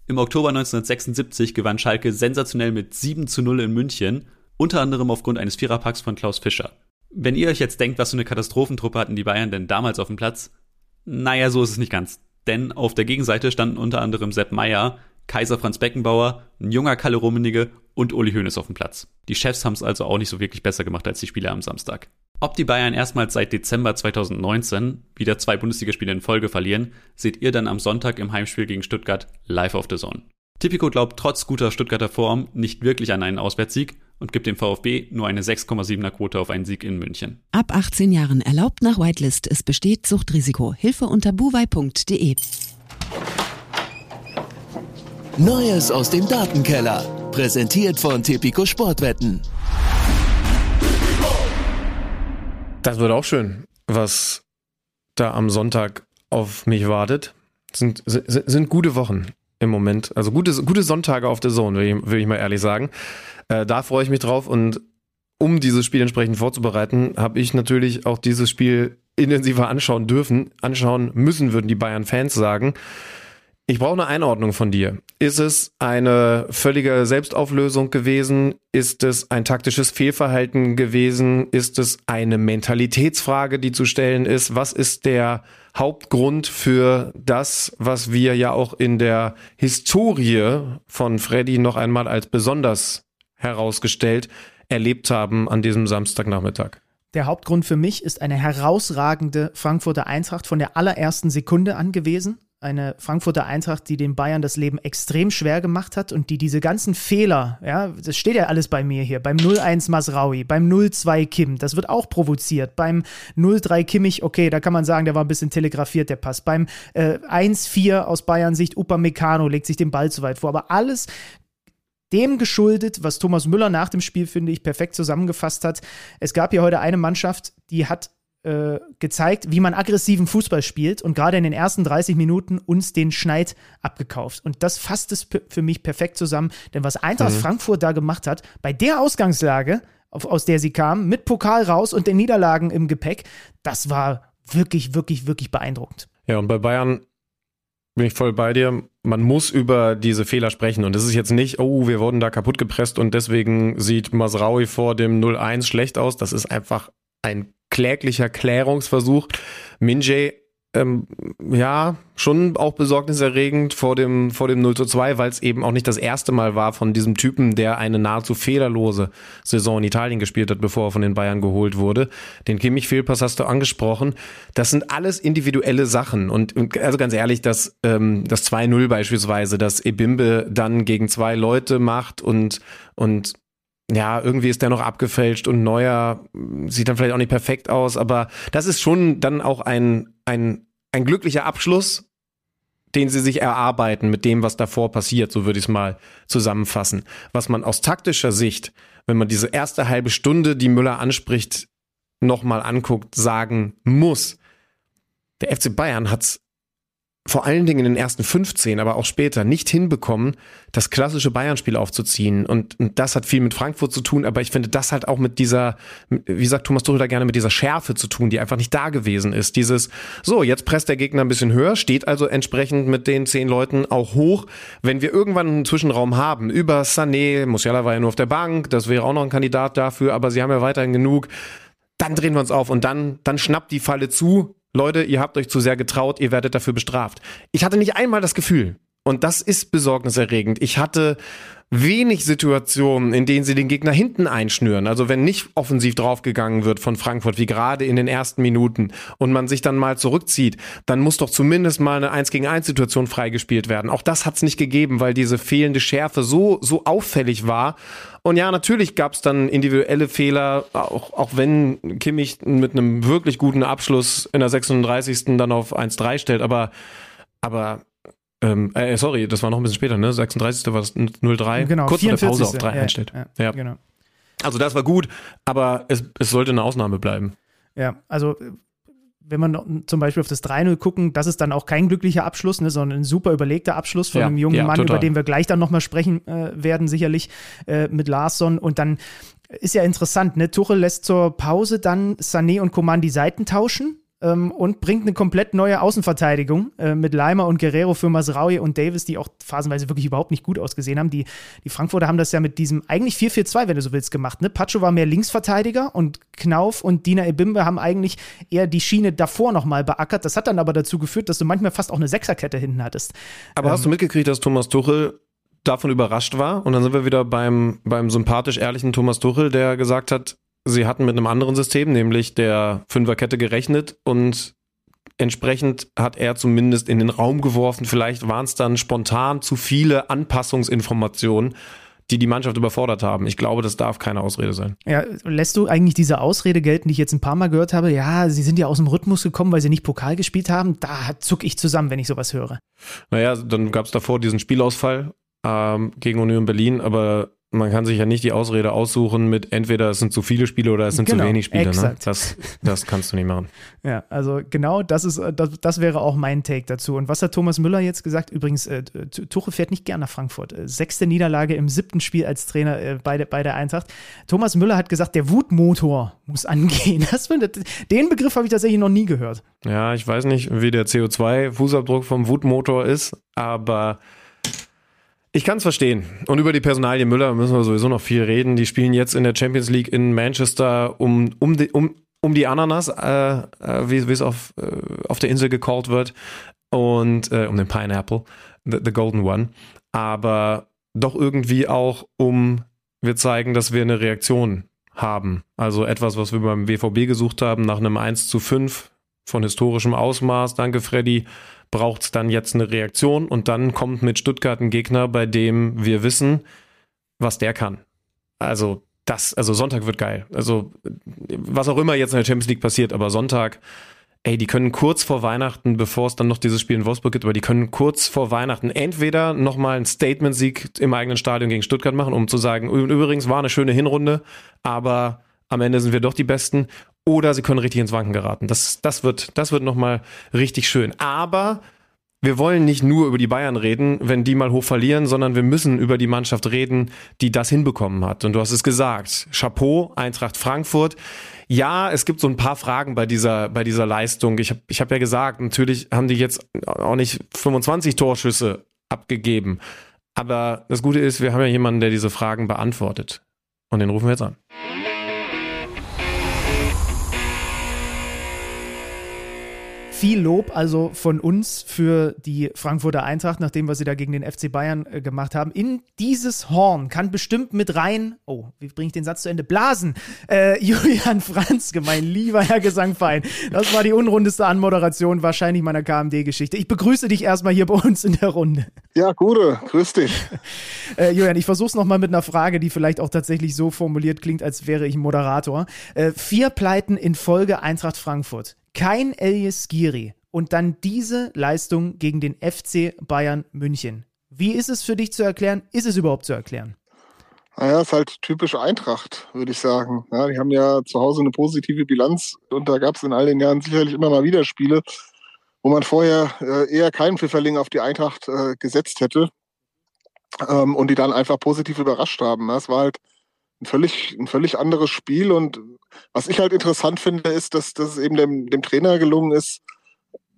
Im Oktober 1976 gewann Schalke sensationell mit 7 zu 0 in München, unter anderem aufgrund eines Viererpacks von Klaus Fischer. Wenn ihr euch jetzt denkt, was für eine Katastrophentruppe hatten die Bayern denn damals auf dem Platz, naja, so ist es nicht ganz. Denn auf der Gegenseite standen unter anderem Sepp Meyer, Kaiser Franz Beckenbauer, ein junger Kalle Rummenigge und Uli Hoeneß auf dem Platz. Die Chefs haben es also auch nicht so wirklich besser gemacht als die Spieler am Samstag. Ob die Bayern erstmals seit Dezember 2019 wieder zwei Bundesligaspiele in Folge verlieren, seht ihr dann am Sonntag im Heimspiel gegen Stuttgart live auf The Zone. Tipico glaubt trotz guter Stuttgarter Form nicht wirklich an einen Auswärtssieg und gibt dem VfB nur eine 6,7er Quote auf einen Sieg in München. Ab 18 Jahren erlaubt nach Whitelist. Es besteht Suchtrisiko. Hilfe unter buwei.de. Neues aus dem Datenkeller. Präsentiert von Tipico Sportwetten. Das wird auch schön, was da am Sonntag auf mich wartet. Sind, sind, sind gute Wochen im Moment. Also gute, gute Sonntage auf der Zone, will ich, will ich mal ehrlich sagen. Äh, da freue ich mich drauf und um dieses Spiel entsprechend vorzubereiten, habe ich natürlich auch dieses Spiel intensiver anschauen dürfen. Anschauen müssen, würden die Bayern-Fans sagen. Ich brauche eine Einordnung von dir. Ist es eine völlige Selbstauflösung gewesen? Ist es ein taktisches Fehlverhalten gewesen? Ist es eine Mentalitätsfrage, die zu stellen ist? Was ist der Hauptgrund für das, was wir ja auch in der Historie von Freddy noch einmal als besonders herausgestellt erlebt haben an diesem Samstagnachmittag? Der Hauptgrund für mich ist eine herausragende Frankfurter Eintracht von der allerersten Sekunde an gewesen eine Frankfurter Eintracht, die den Bayern das Leben extrem schwer gemacht hat und die diese ganzen Fehler, ja, das steht ja alles bei mir hier, beim 0-1 Masraui, beim 0-2 Kim, das wird auch provoziert, beim 0-3 Kimmich, okay, da kann man sagen, der war ein bisschen telegrafiert, der Pass, beim äh, 1-4 aus Bayern Sicht, Upamecano legt sich den Ball zu weit vor, aber alles dem geschuldet, was Thomas Müller nach dem Spiel, finde ich, perfekt zusammengefasst hat. Es gab hier heute eine Mannschaft, die hat äh, gezeigt, wie man aggressiven Fußball spielt und gerade in den ersten 30 Minuten uns den Schneid abgekauft. Und das fasst es für mich perfekt zusammen, denn was Eintracht mhm. Frankfurt da gemacht hat, bei der Ausgangslage, aus der sie kam, mit Pokal raus und den Niederlagen im Gepäck, das war wirklich, wirklich, wirklich beeindruckend. Ja, und bei Bayern bin ich voll bei dir. Man muss über diese Fehler sprechen. Und es ist jetzt nicht, oh, wir wurden da kaputt gepresst und deswegen sieht Masraui vor dem 0-1 schlecht aus. Das ist einfach ein kläglicher Klärungsversuch. Minjay ähm, ja, schon auch besorgniserregend vor dem, vor dem 0 zu 2, weil es eben auch nicht das erste Mal war von diesem Typen, der eine nahezu fehlerlose Saison in Italien gespielt hat, bevor er von den Bayern geholt wurde. Den Kimmich-Fehlpass hast du angesprochen. Das sind alles individuelle Sachen. Und, also ganz ehrlich, das, ähm, das 2-0 beispielsweise, dass Ebimbe dann gegen zwei Leute macht und, und ja, irgendwie ist der noch abgefälscht und neuer sieht dann vielleicht auch nicht perfekt aus, aber das ist schon dann auch ein, ein, ein glücklicher Abschluss, den sie sich erarbeiten mit dem, was davor passiert, so würde ich es mal zusammenfassen. Was man aus taktischer Sicht, wenn man diese erste halbe Stunde, die Müller anspricht, nochmal anguckt, sagen muss. Der FC Bayern hat's vor allen Dingen in den ersten 15, aber auch später nicht hinbekommen, das klassische Bayern-Spiel aufzuziehen. Und, und, das hat viel mit Frankfurt zu tun, aber ich finde das halt auch mit dieser, wie sagt Thomas Tuchel da gerne, mit dieser Schärfe zu tun, die einfach nicht da gewesen ist. Dieses, so, jetzt presst der Gegner ein bisschen höher, steht also entsprechend mit den zehn Leuten auch hoch. Wenn wir irgendwann einen Zwischenraum haben, über Sané, Musiala war ja nur auf der Bank, das wäre auch noch ein Kandidat dafür, aber sie haben ja weiterhin genug dann drehen wir uns auf und dann, dann schnappt die Falle zu, Leute, ihr habt euch zu sehr getraut, ihr werdet dafür bestraft. Ich hatte nicht einmal das Gefühl, und das ist besorgniserregend, ich hatte wenig Situationen, in denen sie den Gegner hinten einschnüren. Also wenn nicht offensiv draufgegangen wird von Frankfurt, wie gerade in den ersten Minuten, und man sich dann mal zurückzieht, dann muss doch zumindest mal eine 1 gegen 1 Situation freigespielt werden. Auch das hat es nicht gegeben, weil diese fehlende Schärfe so, so auffällig war. Und ja, natürlich gab es dann individuelle Fehler, auch, auch wenn Kimmich mit einem wirklich guten Abschluss in der 36. dann auf 1-3 stellt, aber, aber ähm, äh, sorry, das war noch ein bisschen später, ne? 36. war das 03. Genau, kurz 44. vor der Pause auf 3 ja, einstellt. Ja, Ja. genau. Also das war gut, aber es, es sollte eine Ausnahme bleiben. Ja, also wenn man zum Beispiel auf das 3-0 gucken, das ist dann auch kein glücklicher Abschluss, ne, sondern ein super überlegter Abschluss von Ja, einem jungen ja, Mann, total. über den wir gleich dann nochmal sprechen äh, werden, sicherlich äh, mit Larsson. Und dann ist ja interessant, ne? Tuchel lässt zur Pause dann Sané und Coman die Seiten tauschen. Ähm, und bringt eine komplett neue Außenverteidigung äh, mit Leimer und Guerrero für Masraui und Davis, die auch phasenweise wirklich überhaupt nicht gut ausgesehen haben. Die, die Frankfurter haben das ja mit diesem eigentlich 4-4-2, wenn du so willst, gemacht. Ne? Pacho war mehr Linksverteidiger und Knauf und Dina Ebimbe haben eigentlich eher die Schiene davor nochmal beackert. Das hat dann aber dazu geführt, dass du manchmal fast auch eine Sechserkette hinten hattest. Aber hast du mitgekriegt, dass Thomas Tuchel davon überrascht war? Und dann sind wir wieder beim, beim sympathisch ehrlichen Thomas Tuchel, der gesagt hat, sie hatten mit einem anderen System, nämlich der Fünferkette gerechnet und entsprechend hat er zumindest in den Raum geworfen, vielleicht waren es dann spontan zu viele Anpassungsinformationen, die die Mannschaft überfordert haben. Ich glaube, das darf keine Ausrede sein. Ja, lässt du eigentlich diese Ausrede gelten, die ich jetzt ein paar Mal gehört habe? Ja, sie sind ja aus dem Rhythmus gekommen, weil sie nicht Pokal gespielt haben. Da zuck ich zusammen, wenn ich sowas höre. Naja, dann gab es davor diesen Spielausfall ähm, gegen Union Berlin, aber man kann sich ja nicht die Ausrede aussuchen mit entweder es sind zu viele Spiele oder es sind Genau, zu wenig Spiele. Ne? Das, das kannst du nicht machen. Ja, also genau das ist, äh, das, das wäre auch mein Take dazu. Und was hat Thomas Müller jetzt gesagt? Übrigens, äh, Tuchel fährt nicht gern nach Frankfurt. Äh, Sechste Niederlage im siebten Spiel als Trainer äh, bei, der, bei der Eintracht. Thomas Müller hat gesagt, der Wutmotor muss angehen. Das, den Begriff habe ich tatsächlich noch nie gehört. Ja, ich weiß nicht, wie der CO2-Fußabdruck vom Wutmotor ist, aber ich kann es verstehen. Und über die Personalie Müller müssen wir sowieso noch viel reden. Die spielen jetzt in der Champions League in Manchester um, um, die, um, um die Ananas, äh, äh, wie es auf, äh, auf der Insel gecallt wird, und äh, um den Pineapple, the, the Golden One. Aber doch irgendwie auch um, wir zeigen, dass wir eine Reaktion haben. Also etwas, was wir beim BVB gesucht haben, nach einem 1 zu 5 von historischem Ausmaß, danke Freddy, braucht es dann jetzt eine Reaktion und dann kommt mit Stuttgart ein Gegner, bei dem wir wissen, was der kann. Also das, also Sonntag wird geil. Also was auch immer jetzt in der Champions League passiert, aber Sonntag, ey, die können kurz vor Weihnachten, bevor es dann noch dieses Spiel in Wolfsburg gibt, aber die können kurz vor Weihnachten entweder nochmal einen Statement-Sieg im eigenen Stadion gegen Stuttgart machen, um zu sagen, "Ü- übrigens war eine schöne Hinrunde, aber am Ende sind wir doch die Besten. Oder sie können richtig ins Wanken geraten. Das, das wird, das wird nochmal richtig schön. Aber wir wollen nicht nur über die Bayern reden, wenn die mal hoch verlieren, sondern wir müssen über die Mannschaft reden, die das hinbekommen hat. Und du hast es gesagt. Chapeau, Eintracht Frankfurt. Ja, es gibt so ein paar Fragen bei dieser, bei dieser Leistung. Ich habe ich hab ja gesagt, natürlich haben die jetzt auch nicht 25 Torschüsse abgegeben. Aber das Gute ist, wir haben ja jemanden, der diese Fragen beantwortet. Und den rufen wir jetzt an. Viel Lob also von uns für die Frankfurter Eintracht, nachdem was sie da gegen den FC Bayern äh, gemacht haben. In dieses Horn kann bestimmt mit rein, oh, wie bringe ich den Satz zu Ende? Blasen. Äh, Julian Franzke, mein lieber Herr Gesangverein. Das war die unrundeste Anmoderation wahrscheinlich meiner KMD-Geschichte. Ich begrüße dich erstmal hier bei uns in der Runde. Ja, Gude, grüß dich. Äh, Julian, ich versuch's nochmal mit einer Frage, die vielleicht auch tatsächlich so formuliert klingt, als wäre ich Moderator. Äh, vier Pleiten in Folge Eintracht Frankfurt. Kein Elias Giri. Und dann diese Leistung gegen den FC Bayern München. Wie ist es für dich zu erklären? Ist es überhaupt zu erklären? Naja, ist halt typisch Eintracht, würde ich sagen. Ja, die haben ja zu Hause eine positive Bilanz und da gab es in all den Jahren sicherlich immer mal wieder Spiele, wo man vorher äh, eher keinen Pfifferling auf die Eintracht äh, gesetzt hätte ähm, und die dann einfach positiv überrascht haben. Es war halt ein völlig, ein völlig anderes Spiel und was ich halt interessant finde, ist, dass, dass es eben dem, dem Trainer gelungen ist,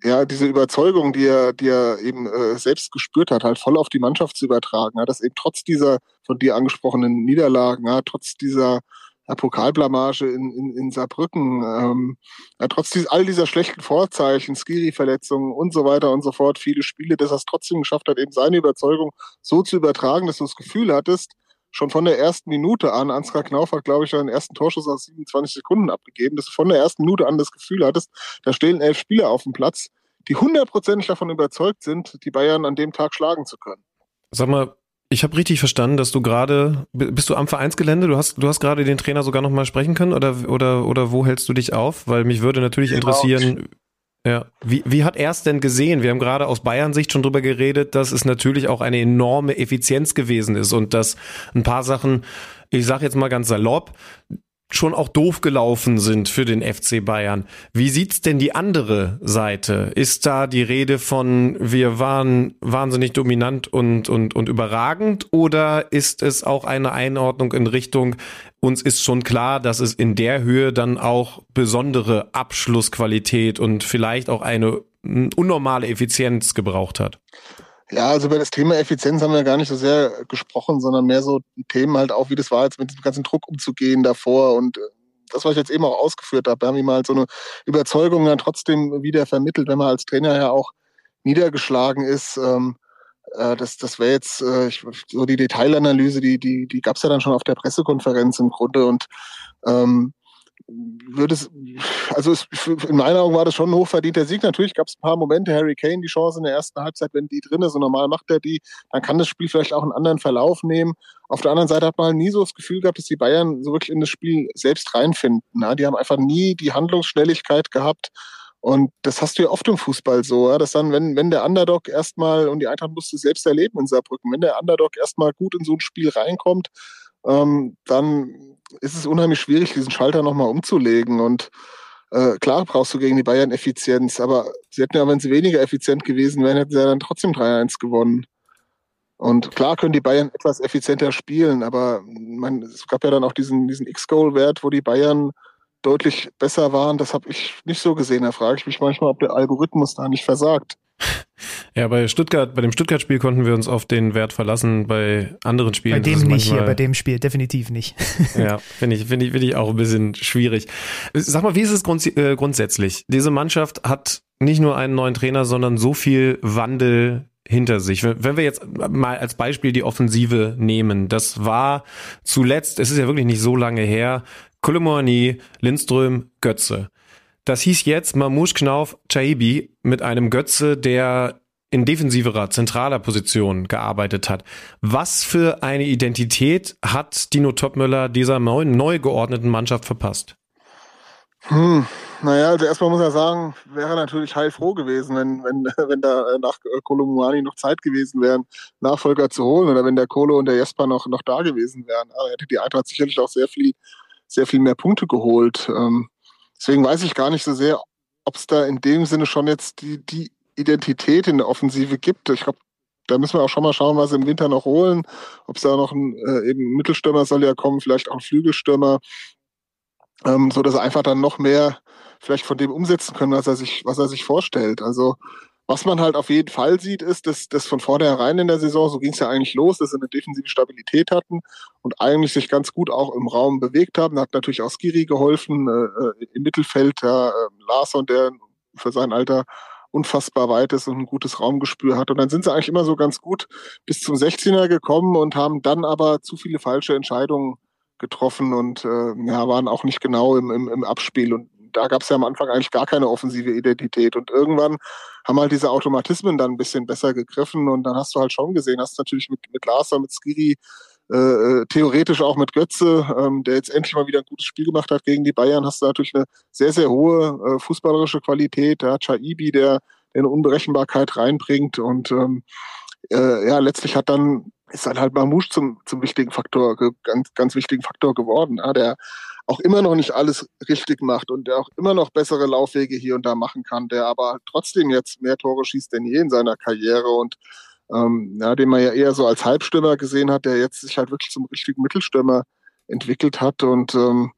ja, diese Überzeugung, die er, die er eben äh, selbst gespürt hat, halt voll auf die Mannschaft zu übertragen. Ja, dass eben trotz dieser von dir angesprochenen Niederlagen, ja, trotz dieser ja, Pokalblamage in, in, in Saarbrücken, ähm, ja, trotz dies, all dieser schlechten Vorzeichen, Skiri-Verletzungen und so weiter und so fort, viele Spiele, dass er es trotzdem geschafft hat, eben seine Überzeugung so zu übertragen, dass du das Gefühl hattest, schon von der ersten Minute an, Ansgar Knauf hat, glaube ich, seinen ersten Torschuss aus 27 Sekunden abgegeben, dass du von der ersten Minute an das Gefühl hattest, da stehen elf Spieler auf dem Platz, die hundertprozentig davon überzeugt sind, die Bayern an dem Tag schlagen zu können. Sag mal, ich habe richtig verstanden, dass du gerade, bist du am Vereinsgelände? Du hast, du hast gerade den Trainer sogar noch mal sprechen können oder, oder, oder wo hältst du dich auf? Weil mich würde natürlich interessieren, ja. Wie, wie hat er es denn gesehen? Wir haben gerade aus Bayern-Sicht schon drüber geredet, dass es natürlich auch eine enorme Effizienz gewesen ist und dass ein paar Sachen, ich sage jetzt mal ganz salopp, schon auch doof gelaufen sind für den FC Bayern. Wie sieht's denn die andere Seite? Ist da die Rede von wir waren wahnsinnig dominant und und und überragend oder ist es auch eine Einordnung in Richtung uns ist schon klar, dass es in der Höhe dann auch besondere Abschlussqualität und vielleicht auch eine unnormale Effizienz gebraucht hat? Ja, also über das Thema Effizienz haben wir gar nicht so sehr gesprochen, sondern mehr so Themen halt auch, wie das war, jetzt mit dem ganzen Druck umzugehen davor und äh, das, was ich jetzt eben auch ausgeführt habe, haben wir mal so eine Überzeugung dann trotzdem wieder vermittelt, wenn man als Trainer ja auch niedergeschlagen ist. Ähm, äh, das das wäre jetzt äh, ich, so die Detailanalyse, die, die, die gab es ja dann schon auf der Pressekonferenz im Grunde und ähm, würde es, also es, in meinen Augen war das schon ein hochverdienter Sieg. Natürlich gab es ein paar Momente, Harry Kane die Chance in der ersten Halbzeit, wenn die drin ist und normal macht er die, dann kann das Spiel vielleicht auch einen anderen Verlauf nehmen. Auf der anderen Seite hat man halt nie so das Gefühl gehabt, dass die Bayern so wirklich in das Spiel selbst reinfinden. Ja, die haben einfach nie die Handlungsschnelligkeit gehabt. Und das hast du ja oft im Fußball so, dass dann, wenn, wenn der Underdog erstmal, und die Eintracht musste selbst erleben in Saarbrücken, wenn der Underdog erstmal gut in so ein Spiel reinkommt, ähm, dann ist es unheimlich schwierig, diesen Schalter nochmal umzulegen. Und äh, klar brauchst du gegen die Bayern Effizienz, aber sie hätten ja, wenn sie weniger effizient gewesen wären, hätten sie ja dann trotzdem 3-1 gewonnen. Und klar können die Bayern etwas effizienter spielen, aber man, es gab ja dann auch diesen, diesen X-Goal-Wert, wo die Bayern deutlich besser waren. Das habe ich nicht so gesehen. Da frage ich mich manchmal, ob der Algorithmus da nicht versagt. Ja, bei Stuttgart, bei dem Stuttgart-Spiel konnten wir uns auf den Wert verlassen. Bei anderen Spielen. Bei dem nicht hier, bei dem Spiel definitiv nicht. ja, finde ich, finde ich, finde ich auch ein bisschen schwierig. Sag mal, wie ist es grunds äh, grundsätzlich? Diese Mannschaft hat nicht nur einen neuen Trainer, sondern so viel Wandel hinter sich. Wenn wir jetzt mal als Beispiel die Offensive nehmen, das war zuletzt, es ist ja wirklich nicht so lange her, Koulibaly, Lindström, Götze. Das hieß jetzt Mamouche Knauf Chaibi mit einem Götze, der in defensiverer, zentraler Position gearbeitet hat. Was für eine Identität hat Dino Topmöller dieser neuen, neu geordneten Mannschaft verpasst? Hm, naja, also erstmal muss er sagen, wäre natürlich heilfroh gewesen, wenn, wenn, wenn da nach Kolumani noch Zeit gewesen wäre, Nachfolger zu holen oder wenn der Kolo und der Jesper noch, noch da gewesen wären. Aber hätte die Eintracht sicherlich auch sehr viel, sehr viel mehr Punkte geholt. Ähm, Deswegen weiß ich gar nicht so sehr, ob es da in dem Sinne schon jetzt die, die Identität in der Offensive gibt. Ich glaube, da müssen wir auch schon mal schauen, was sie im Winter noch holen. Ob es da noch ein äh, eben Mittelstürmer soll ja kommen, vielleicht auch ein Flügelstürmer, ähm, so dass er einfach dann noch mehr vielleicht von dem umsetzen können, was er sich, was er sich vorstellt. Also was man halt auf jeden Fall sieht, ist, dass das von vornherein in der Saison, so ging es ja eigentlich los, dass sie eine defensive Stabilität hatten und eigentlich sich ganz gut auch im Raum bewegt haben. Da hat natürlich auch Skiri geholfen, äh, äh im Mittelfeld, ja, äh, Larsson, der für sein Alter unfassbar weit ist und ein gutes Raumgespür hat. Und dann sind sie eigentlich immer so ganz gut bis zum 16er gekommen und haben dann aber zu viele falsche Entscheidungen getroffen und äh, ja, waren auch nicht genau im, im, im Abspiel. Und da gab es ja am Anfang eigentlich gar keine offensive Identität. Und irgendwann haben halt diese Automatismen dann ein bisschen besser gegriffen. Und dann hast du halt schon gesehen, hast natürlich mit, mit Larsa, mit Skiri, äh, äh, theoretisch auch mit Götze, ähm, der jetzt endlich mal wieder ein gutes Spiel gemacht hat gegen die Bayern, hast du natürlich eine sehr, sehr hohe äh, fußballerische Qualität. Ja, Chaibi, der, der eine Unberechenbarkeit reinbringt. Und ähm, äh, ja, letztlich hat dann ist dann halt Mamouche zum, zum wichtigen Faktor, ganz, ganz wichtigen Faktor geworden. Ja, der auch immer noch nicht alles richtig macht und der auch immer noch bessere Laufwege hier und da machen kann, der aber trotzdem jetzt mehr Tore schießt denn je in seiner Karriere und ähm, ja, den man ja eher so als Halbstürmer gesehen hat, der jetzt sich halt wirklich zum richtigen Mittelstürmer entwickelt hat und ähm,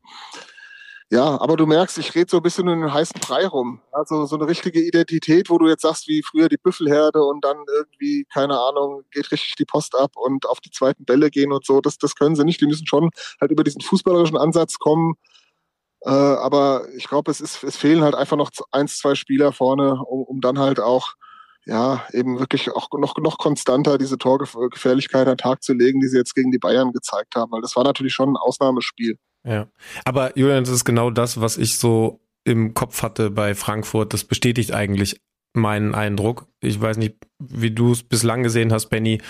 ja, aber du merkst, ich rede so ein bisschen in den heißen Brei rum. Also so eine richtige Identität, wo du jetzt sagst, wie früher die Büffelherde und dann irgendwie, keine Ahnung, geht richtig die Post ab und auf die zweiten Bälle gehen und so. Das, das können sie nicht. Die müssen schon halt über diesen fußballerischen Ansatz kommen. Äh, aber ich glaube, es, ist, es fehlen halt einfach noch eins, zwei Spieler vorne, um, um dann halt auch ja, eben wirklich auch noch, noch konstanter diese Torgefährlichkeit an den Tag zu legen, die sie jetzt gegen die Bayern gezeigt haben, weil das war natürlich schon ein Ausnahmespiel. Ja, aber Julian, das ist genau das, was ich so im Kopf hatte bei Frankfurt. Das bestätigt eigentlich meinen Eindruck. Ich weiß nicht, wie du es bislang gesehen hast, Benny.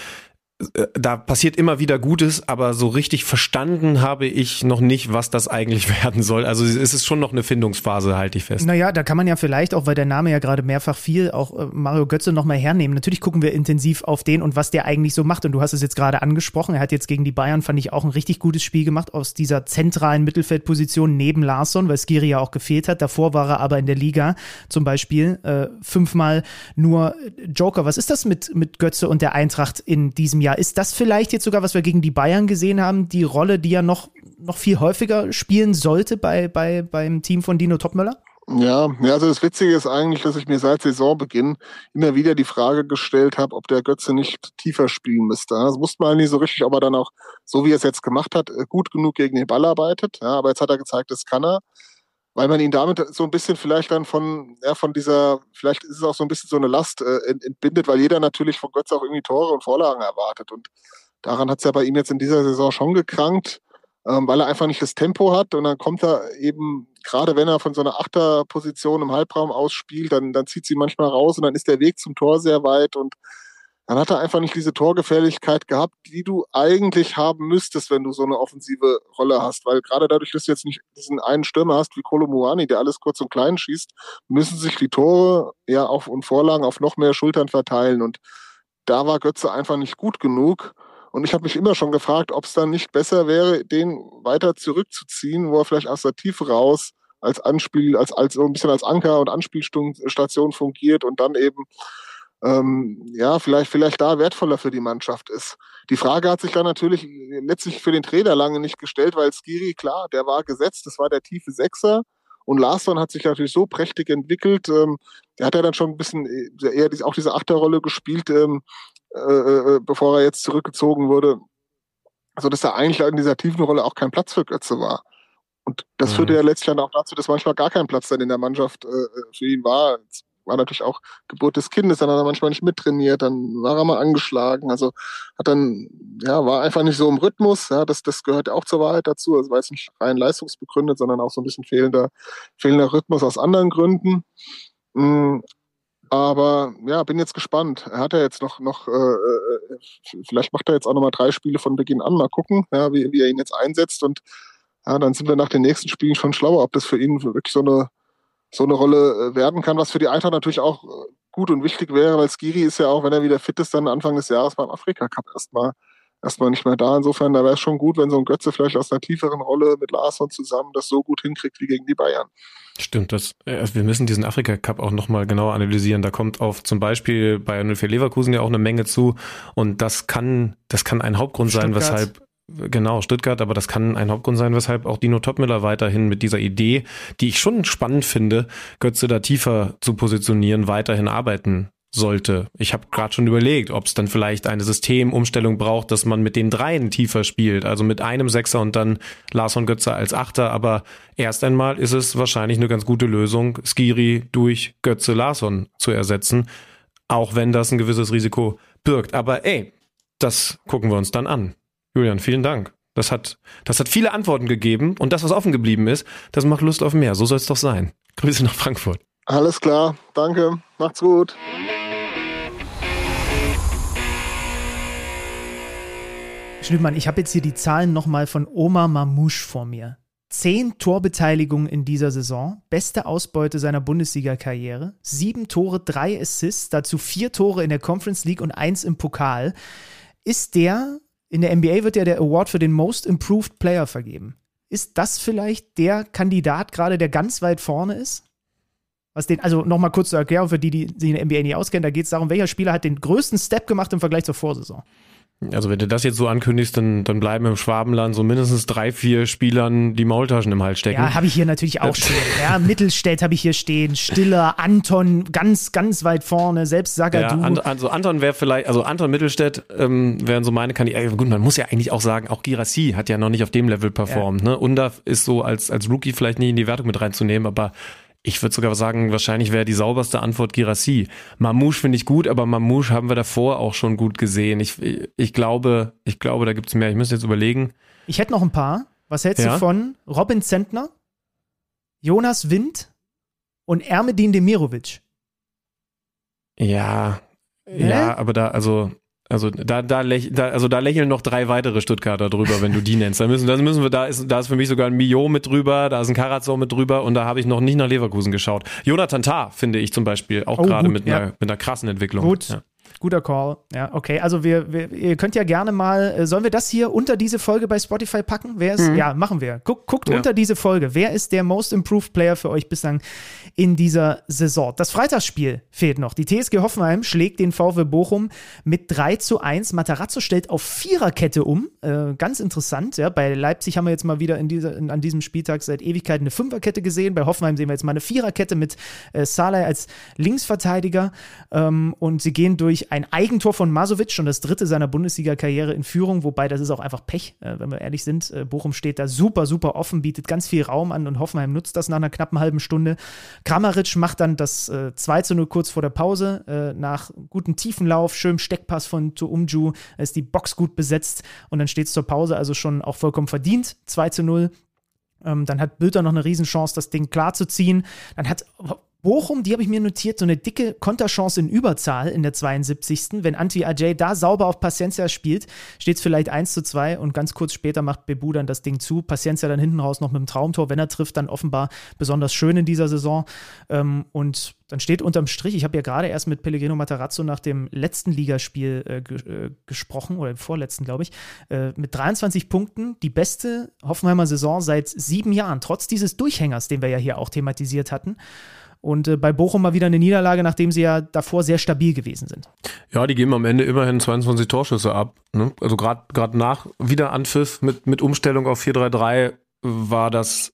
Äh, da passiert immer wieder Gutes, aber so richtig verstanden habe ich noch nicht, was das eigentlich werden soll. Also es ist schon noch eine Findungsphase, halte ich fest. Naja, da kann man ja vielleicht auch, weil der Name ja gerade mehrfach fiel, auch äh, Mario Götze nochmal hernehmen. Natürlich gucken wir intensiv auf den und was der eigentlich so macht. Und du hast es jetzt gerade angesprochen. Er hat jetzt gegen die Bayern, fand ich, auch ein richtig gutes Spiel gemacht aus dieser zentralen Mittelfeldposition neben Larsson, weil Skiri ja auch gefehlt hat. Davor war er aber in der Liga zum Beispiel äh, fünfmal nur Joker. Was ist das mit, mit Götze und der Eintracht in diesem Jahr? Ist das vielleicht jetzt sogar, was wir gegen die Bayern gesehen haben, die Rolle, die er noch, noch viel häufiger spielen sollte bei, bei, beim Team von Dino Topmöller? Ja, ja, also das Witzige ist eigentlich, dass ich mir seit Saisonbeginn immer wieder die Frage gestellt habe, ob der Götze nicht tiefer spielen müsste. Das wusste man nicht so richtig, ob er dann auch, so wie er es jetzt gemacht hat, gut genug gegen den Ball arbeitet. Ja, aber jetzt hat er gezeigt, das kann er weil man ihn damit so ein bisschen vielleicht dann von, ja, von dieser, vielleicht ist es auch so ein bisschen so eine Last äh, entbindet, weil jeder natürlich von Götze auch irgendwie Tore und Vorlagen erwartet. Und daran hat es ja bei ihm jetzt in dieser Saison schon gekrankt, ähm, weil er einfach nicht das Tempo hat und dann kommt er eben, gerade wenn er von so einer Achterposition im Halbraum ausspielt, dann, dann zieht sie manchmal raus und dann ist der Weg zum Tor sehr weit und dann hat er einfach nicht diese Torgefährlichkeit gehabt, die du eigentlich haben müsstest, wenn du so eine offensive Rolle hast. Weil gerade dadurch, dass du jetzt nicht diesen einen Stürmer hast wie Kolo Muani, der alles kurz und klein schießt, müssen sich die Tore ja auf und Vorlagen auf noch mehr Schultern verteilen. Und da war Götze einfach nicht gut genug. Und ich habe mich immer schon gefragt, ob es dann nicht besser wäre, den weiter zurückzuziehen, wo er vielleicht aus der Tiefe raus als Anspiel, als, als so ein bisschen als Anker und Anspielstation fungiert und dann eben ähm, ja, vielleicht, vielleicht da wertvoller für die Mannschaft ist. Die Frage hat sich dann natürlich letztlich für den Trainer lange nicht gestellt, weil Skiri, klar, der war gesetzt, das war der tiefe Sechser. Und Larsson hat sich natürlich so prächtig entwickelt. Ähm, der hat ja dann schon ein bisschen äh, eher auch diese Achterrolle gespielt, ähm, äh, äh, bevor er jetzt zurückgezogen wurde. Also dass er eigentlich in dieser tiefen Rolle auch kein Platz für Götze war. Und das mhm. führte ja letztlich dann auch dazu, dass manchmal gar kein Platz dann in der Mannschaft äh, für ihn war war natürlich auch Geburt des Kindes, dann hat er manchmal nicht mittrainiert, dann war er mal angeschlagen, also hat dann, ja, war einfach nicht so im Rhythmus, ja, das, das gehört ja auch zur Wahrheit dazu, also war jetzt nicht rein leistungsbegründet, sondern auch so ein bisschen fehlender, fehlender Rhythmus aus anderen Gründen. Mhm. Aber ja, bin jetzt gespannt. Er hat ja jetzt noch, noch äh, äh, vielleicht macht er jetzt auch nochmal drei Spiele von Beginn an. Mal gucken, ja, wie, wie er ihn jetzt einsetzt. Und ja, dann sind wir nach den nächsten Spielen schon schlauer, ob das für ihn wirklich so eine so eine Rolle äh, werden kann, was für die Eintracht natürlich auch äh, gut und wichtig wäre, weil Skiri ist ja auch, wenn er wieder fit ist, dann Anfang des Jahres beim Afrika Cup erstmal erstmal nicht mehr da. Insofern, da wäre es schon gut, wenn so ein Götze vielleicht aus einer tieferen Rolle mit Larsson zusammen das so gut hinkriegt wie gegen die Bayern. Stimmt, das, äh, wir müssen diesen Afrika Cup auch nochmal genauer analysieren. Da kommt auf zum Beispiel bei 04 Leverkusen ja auch eine Menge zu und das kann, das kann ein Hauptgrund Stuttgart. sein, weshalb Genau, Stuttgart, aber das kann ein Hauptgrund sein, weshalb auch Dino Topmüller weiterhin mit dieser Idee, die ich schon spannend finde, Götze da tiefer zu positionieren, weiterhin arbeiten sollte. Ich habe gerade schon überlegt, ob es dann vielleicht eine Systemumstellung braucht, dass man mit den dreien tiefer spielt, also mit einem Sechser und dann Lars von Götze als Achter. Aber erst einmal ist es wahrscheinlich eine ganz gute Lösung, Skiri durch Götze Larsson zu ersetzen, auch wenn das ein gewisses Risiko birgt. Aber ey, das gucken wir uns dann an. Julian, vielen Dank. Das hat, das hat viele Antworten gegeben und das, was offen geblieben ist, das macht Lust auf mehr. So soll es doch sein. Grüße nach Frankfurt. Alles klar, danke. Macht's gut. Schnittmann, ich habe jetzt hier die Zahlen nochmal von Omar Mamouche vor mir. Zehn Torbeteiligungen in dieser Saison, beste Ausbeute seiner Bundesliga-Karriere, sieben Tore, drei Assists, dazu vier Tore in der Conference League und eins im Pokal. Ist der in der NBA wird ja der Award für den Most Improved Player vergeben. ist das vielleicht der Kandidat gerade, der ganz weit vorne ist? Was den, also nochmal kurz zur Erklärung für die, die sich in der NBA nicht auskennen, da geht es darum, welcher Spieler hat den größten Step gemacht im Vergleich zur Vorsaison. Also wenn du das jetzt so ankündigst, dann, dann bleiben im Schwabenland so mindestens drei, vier Spielern die Maultaschen im Hals stecken. Ja, habe ich hier natürlich auch stehen. Ja, Mittelstädt habe ich hier stehen, Stiller, Anton ganz, ganz weit vorne, selbst Sagadu. Ja, an, also Anton wäre vielleicht, also Anton Mittelstädt ähm, wären so meine Kandidaten. Gut, man muss ja eigentlich auch sagen, auch Girassi hat ja noch nicht auf dem Level performt. Ja. Ne? Undaf ist so als, als Rookie vielleicht nicht in die Wertung mit reinzunehmen, aber ich würde sogar sagen, wahrscheinlich wäre die sauberste Antwort Girassi. Mamouche finde ich gut, aber Mamouche haben wir davor auch schon gut gesehen. Ich, ich glaube, ich glaube, da gibt es mehr. Ich muss jetzt überlegen. Ich hätte noch ein paar. Was hältst ja? du von Robin Zentner, Jonas Wind und Ermedin Demirovic? Ja, ja, ja, aber da, also also da, da, da, also da lächeln noch drei weitere Stuttgarter drüber, wenn du die nennst. Da müssen, da müssen wir, da ist, da ist für mich sogar ein Mio mit drüber, da ist ein Karazor mit drüber und da habe ich noch nicht nach Leverkusen geschaut. Jonathan Tah finde ich zum Beispiel auch oh, gerade mit, ja. einer, mit einer krassen Entwicklung. Gut, ja. Guter Call. Ja, okay. Also wir, wir, ihr könnt ja gerne mal, äh, sollen wir das hier unter diese Folge bei Spotify packen? Wer ist, mhm. ja, machen wir. Guck, guckt ja. unter diese Folge. Wer ist der Most Improved Player für euch bislang in dieser Saison? Das Freitagsspiel fehlt noch. Die TSG Hoffenheim schlägt den VW Bochum mit 3 zu 1. Matarazzo stellt auf Viererkette um. Äh, ganz interessant. Ja. Bei Leipzig haben wir jetzt mal wieder in dieser, in, an diesem Spieltag seit Ewigkeiten eine Fünferkette gesehen. Bei Hoffenheim sehen wir jetzt mal eine Viererkette mit äh, Saleh als Linksverteidiger. Ähm, und sie gehen durch ein Eigentor von Masovic, schon das dritte seiner Bundesliga-Karriere in Führung, wobei das ist auch einfach Pech, äh, wenn wir ehrlich sind. Äh, Bochum steht da super, super offen, bietet ganz viel Raum an und Hoffenheim nutzt das nach einer knappen halben Stunde. Kramaric macht dann das äh, 2 zu 0 kurz vor der Pause, äh, nach gutem Tiefenlauf, schönem Steckpass von Tuumju, ist die Box gut besetzt und dann steht es zur Pause also schon auch vollkommen verdient, 2 zu 0. Ähm, dann hat Bülter noch eine Riesenchance, das Ding klar zu ziehen. Dann hat Bochum, die habe ich mir notiert, so eine dicke Konterchance in Überzahl in der 72. Wenn Anti Ajay da sauber auf Paciencia spielt, steht es vielleicht 1 zu 2 und ganz kurz später macht Bebu dann das Ding zu. Paciencia dann hinten raus noch mit dem Traumtor, wenn er trifft, dann offenbar besonders schön in dieser Saison. Ähm, und dann steht unterm Strich, ich habe ja gerade erst mit Pellegrino Matarazzo nach dem letzten Ligaspiel äh, äh, gesprochen, oder dem vorletzten, glaube ich, äh, mit 23 Punkten die beste Hoffenheimer Saison seit sieben Jahren, trotz dieses Durchhängers, den wir ja hier auch thematisiert hatten. Und äh, bei Bochum mal wieder eine Niederlage, nachdem sie ja davor sehr stabil gewesen sind. Ja, die geben am Ende immerhin 22 Torschüsse ab. Ne? Also gerade nach Wiederanpfiff mit, mit Umstellung auf 4-3-3 war das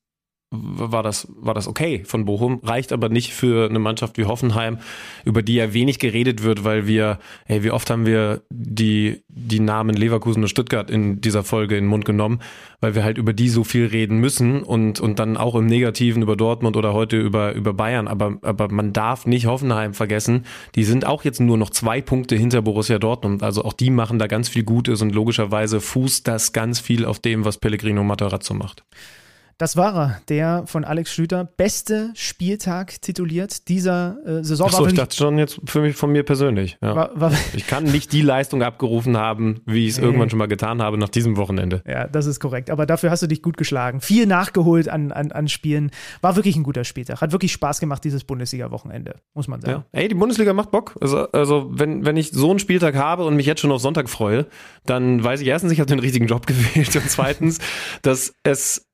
war das, war das okay von Bochum, reicht aber nicht für eine Mannschaft wie Hoffenheim, über die ja wenig geredet wird, weil wir, hey, wie oft haben wir die, die Namen Leverkusen und Stuttgart in dieser Folge in den Mund genommen, weil wir halt über die so viel reden müssen und, und dann auch im Negativen über Dortmund oder heute über, über Bayern, aber, aber man darf nicht Hoffenheim vergessen, die sind auch jetzt nur noch zwei Punkte hinter Borussia Dortmund, also auch die machen da ganz viel Gutes und logischerweise fußt das ganz viel auf dem, was Pellegrino Matarazzo macht. Das war er, der von Alex Schlüter beste Spieltag tituliert dieser äh, Saison. Achso, ich dachte schon jetzt für mich von mir persönlich. Ja. War, war, ich kann nicht die Leistung abgerufen haben, wie ich es irgendwann schon mal getan habe nach diesem Wochenende. Ja, das ist korrekt. Aber dafür hast du dich gut geschlagen. Viel nachgeholt an, an, an Spielen. War wirklich ein guter Spieltag. Hat wirklich Spaß gemacht, dieses Bundesliga-Wochenende, muss man sagen. Ja. Ey, die Bundesliga macht Bock. Also, also wenn, wenn ich so einen Spieltag habe und mich jetzt schon auf Sonntag freue, dann weiß ich erstens, ich habe den richtigen Job gewählt und zweitens, dass es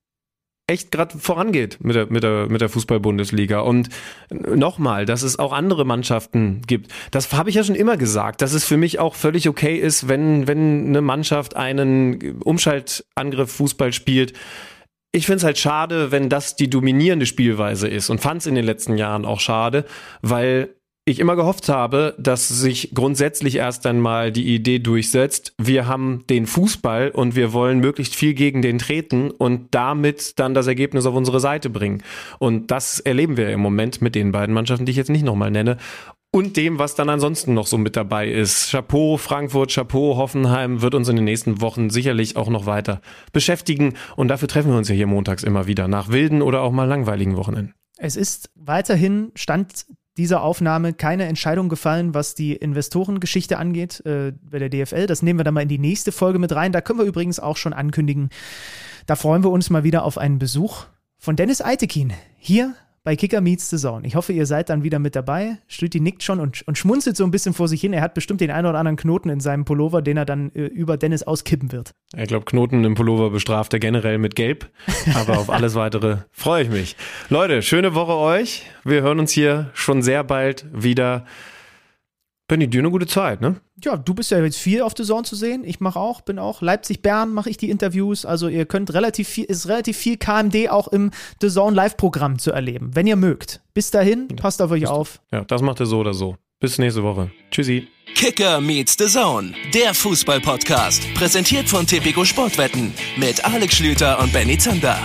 echt gerade vorangeht mit der, mit der, mit der Fußball-Bundesliga. Und nochmal, dass es auch andere Mannschaften gibt. Das habe ich ja schon immer gesagt, dass es für mich auch völlig okay ist, wenn, wenn eine Mannschaft einen Umschaltangriff Fußball spielt. Ich finde es halt schade, wenn das die dominierende Spielweise ist und fand es in den letzten Jahren auch schade, weil ich immer gehofft habe, dass sich grundsätzlich erst einmal die Idee durchsetzt, wir haben den Fußball und wir wollen möglichst viel gegen den treten und damit dann das Ergebnis auf unsere Seite bringen. Und das erleben wir im Moment mit den beiden Mannschaften, die ich jetzt nicht nochmal nenne. Und dem, was dann ansonsten noch so mit dabei ist. Chapeau Frankfurt, Chapeau Hoffenheim wird uns in den nächsten Wochen sicherlich auch noch weiter beschäftigen. Und dafür treffen wir uns ja hier montags immer wieder, nach wilden oder auch mal langweiligen Wochenenden. Es ist weiterhin Stand dieser Aufnahme keine Entscheidung gefallen, was die Investorengeschichte angeht äh, bei der DFL. Das nehmen wir dann mal in die nächste Folge mit rein. Da können wir übrigens auch schon ankündigen. Da freuen wir uns mal wieder auf einen Besuch von Dennis Eitekin hier bei Kicker Meets the Zone. Ich hoffe, ihr seid dann wieder mit dabei. Stüti nickt schon und, und schmunzelt so ein bisschen vor sich hin. Er hat bestimmt den einen oder anderen Knoten in seinem Pullover, den er dann äh, über Dennis auskippen wird. Ich glaube, Knoten im Pullover bestraft er generell mit Gelb. Aber auf alles weitere freue ich mich. Leute, schöne Woche euch. Wir hören uns hier schon sehr bald wieder. Benny, dir eine gute Zeit, ne? Ja, du bist ja jetzt viel auf der Zone zu sehen. Ich mache auch, bin auch. Leipzig-Bern mache ich die Interviews. Also ihr könnt relativ viel, ist relativ viel KMD auch im The Zone Live-Programm zu erleben, wenn ihr mögt. Bis dahin, passt auf euch auf. Ja, das macht ihr so oder so. Bis nächste Woche. Tschüssi. Kicker meets the Zone, der Fußball-Podcast. Präsentiert von Tipico Sportwetten mit Alex Schlüter und Benny Zander.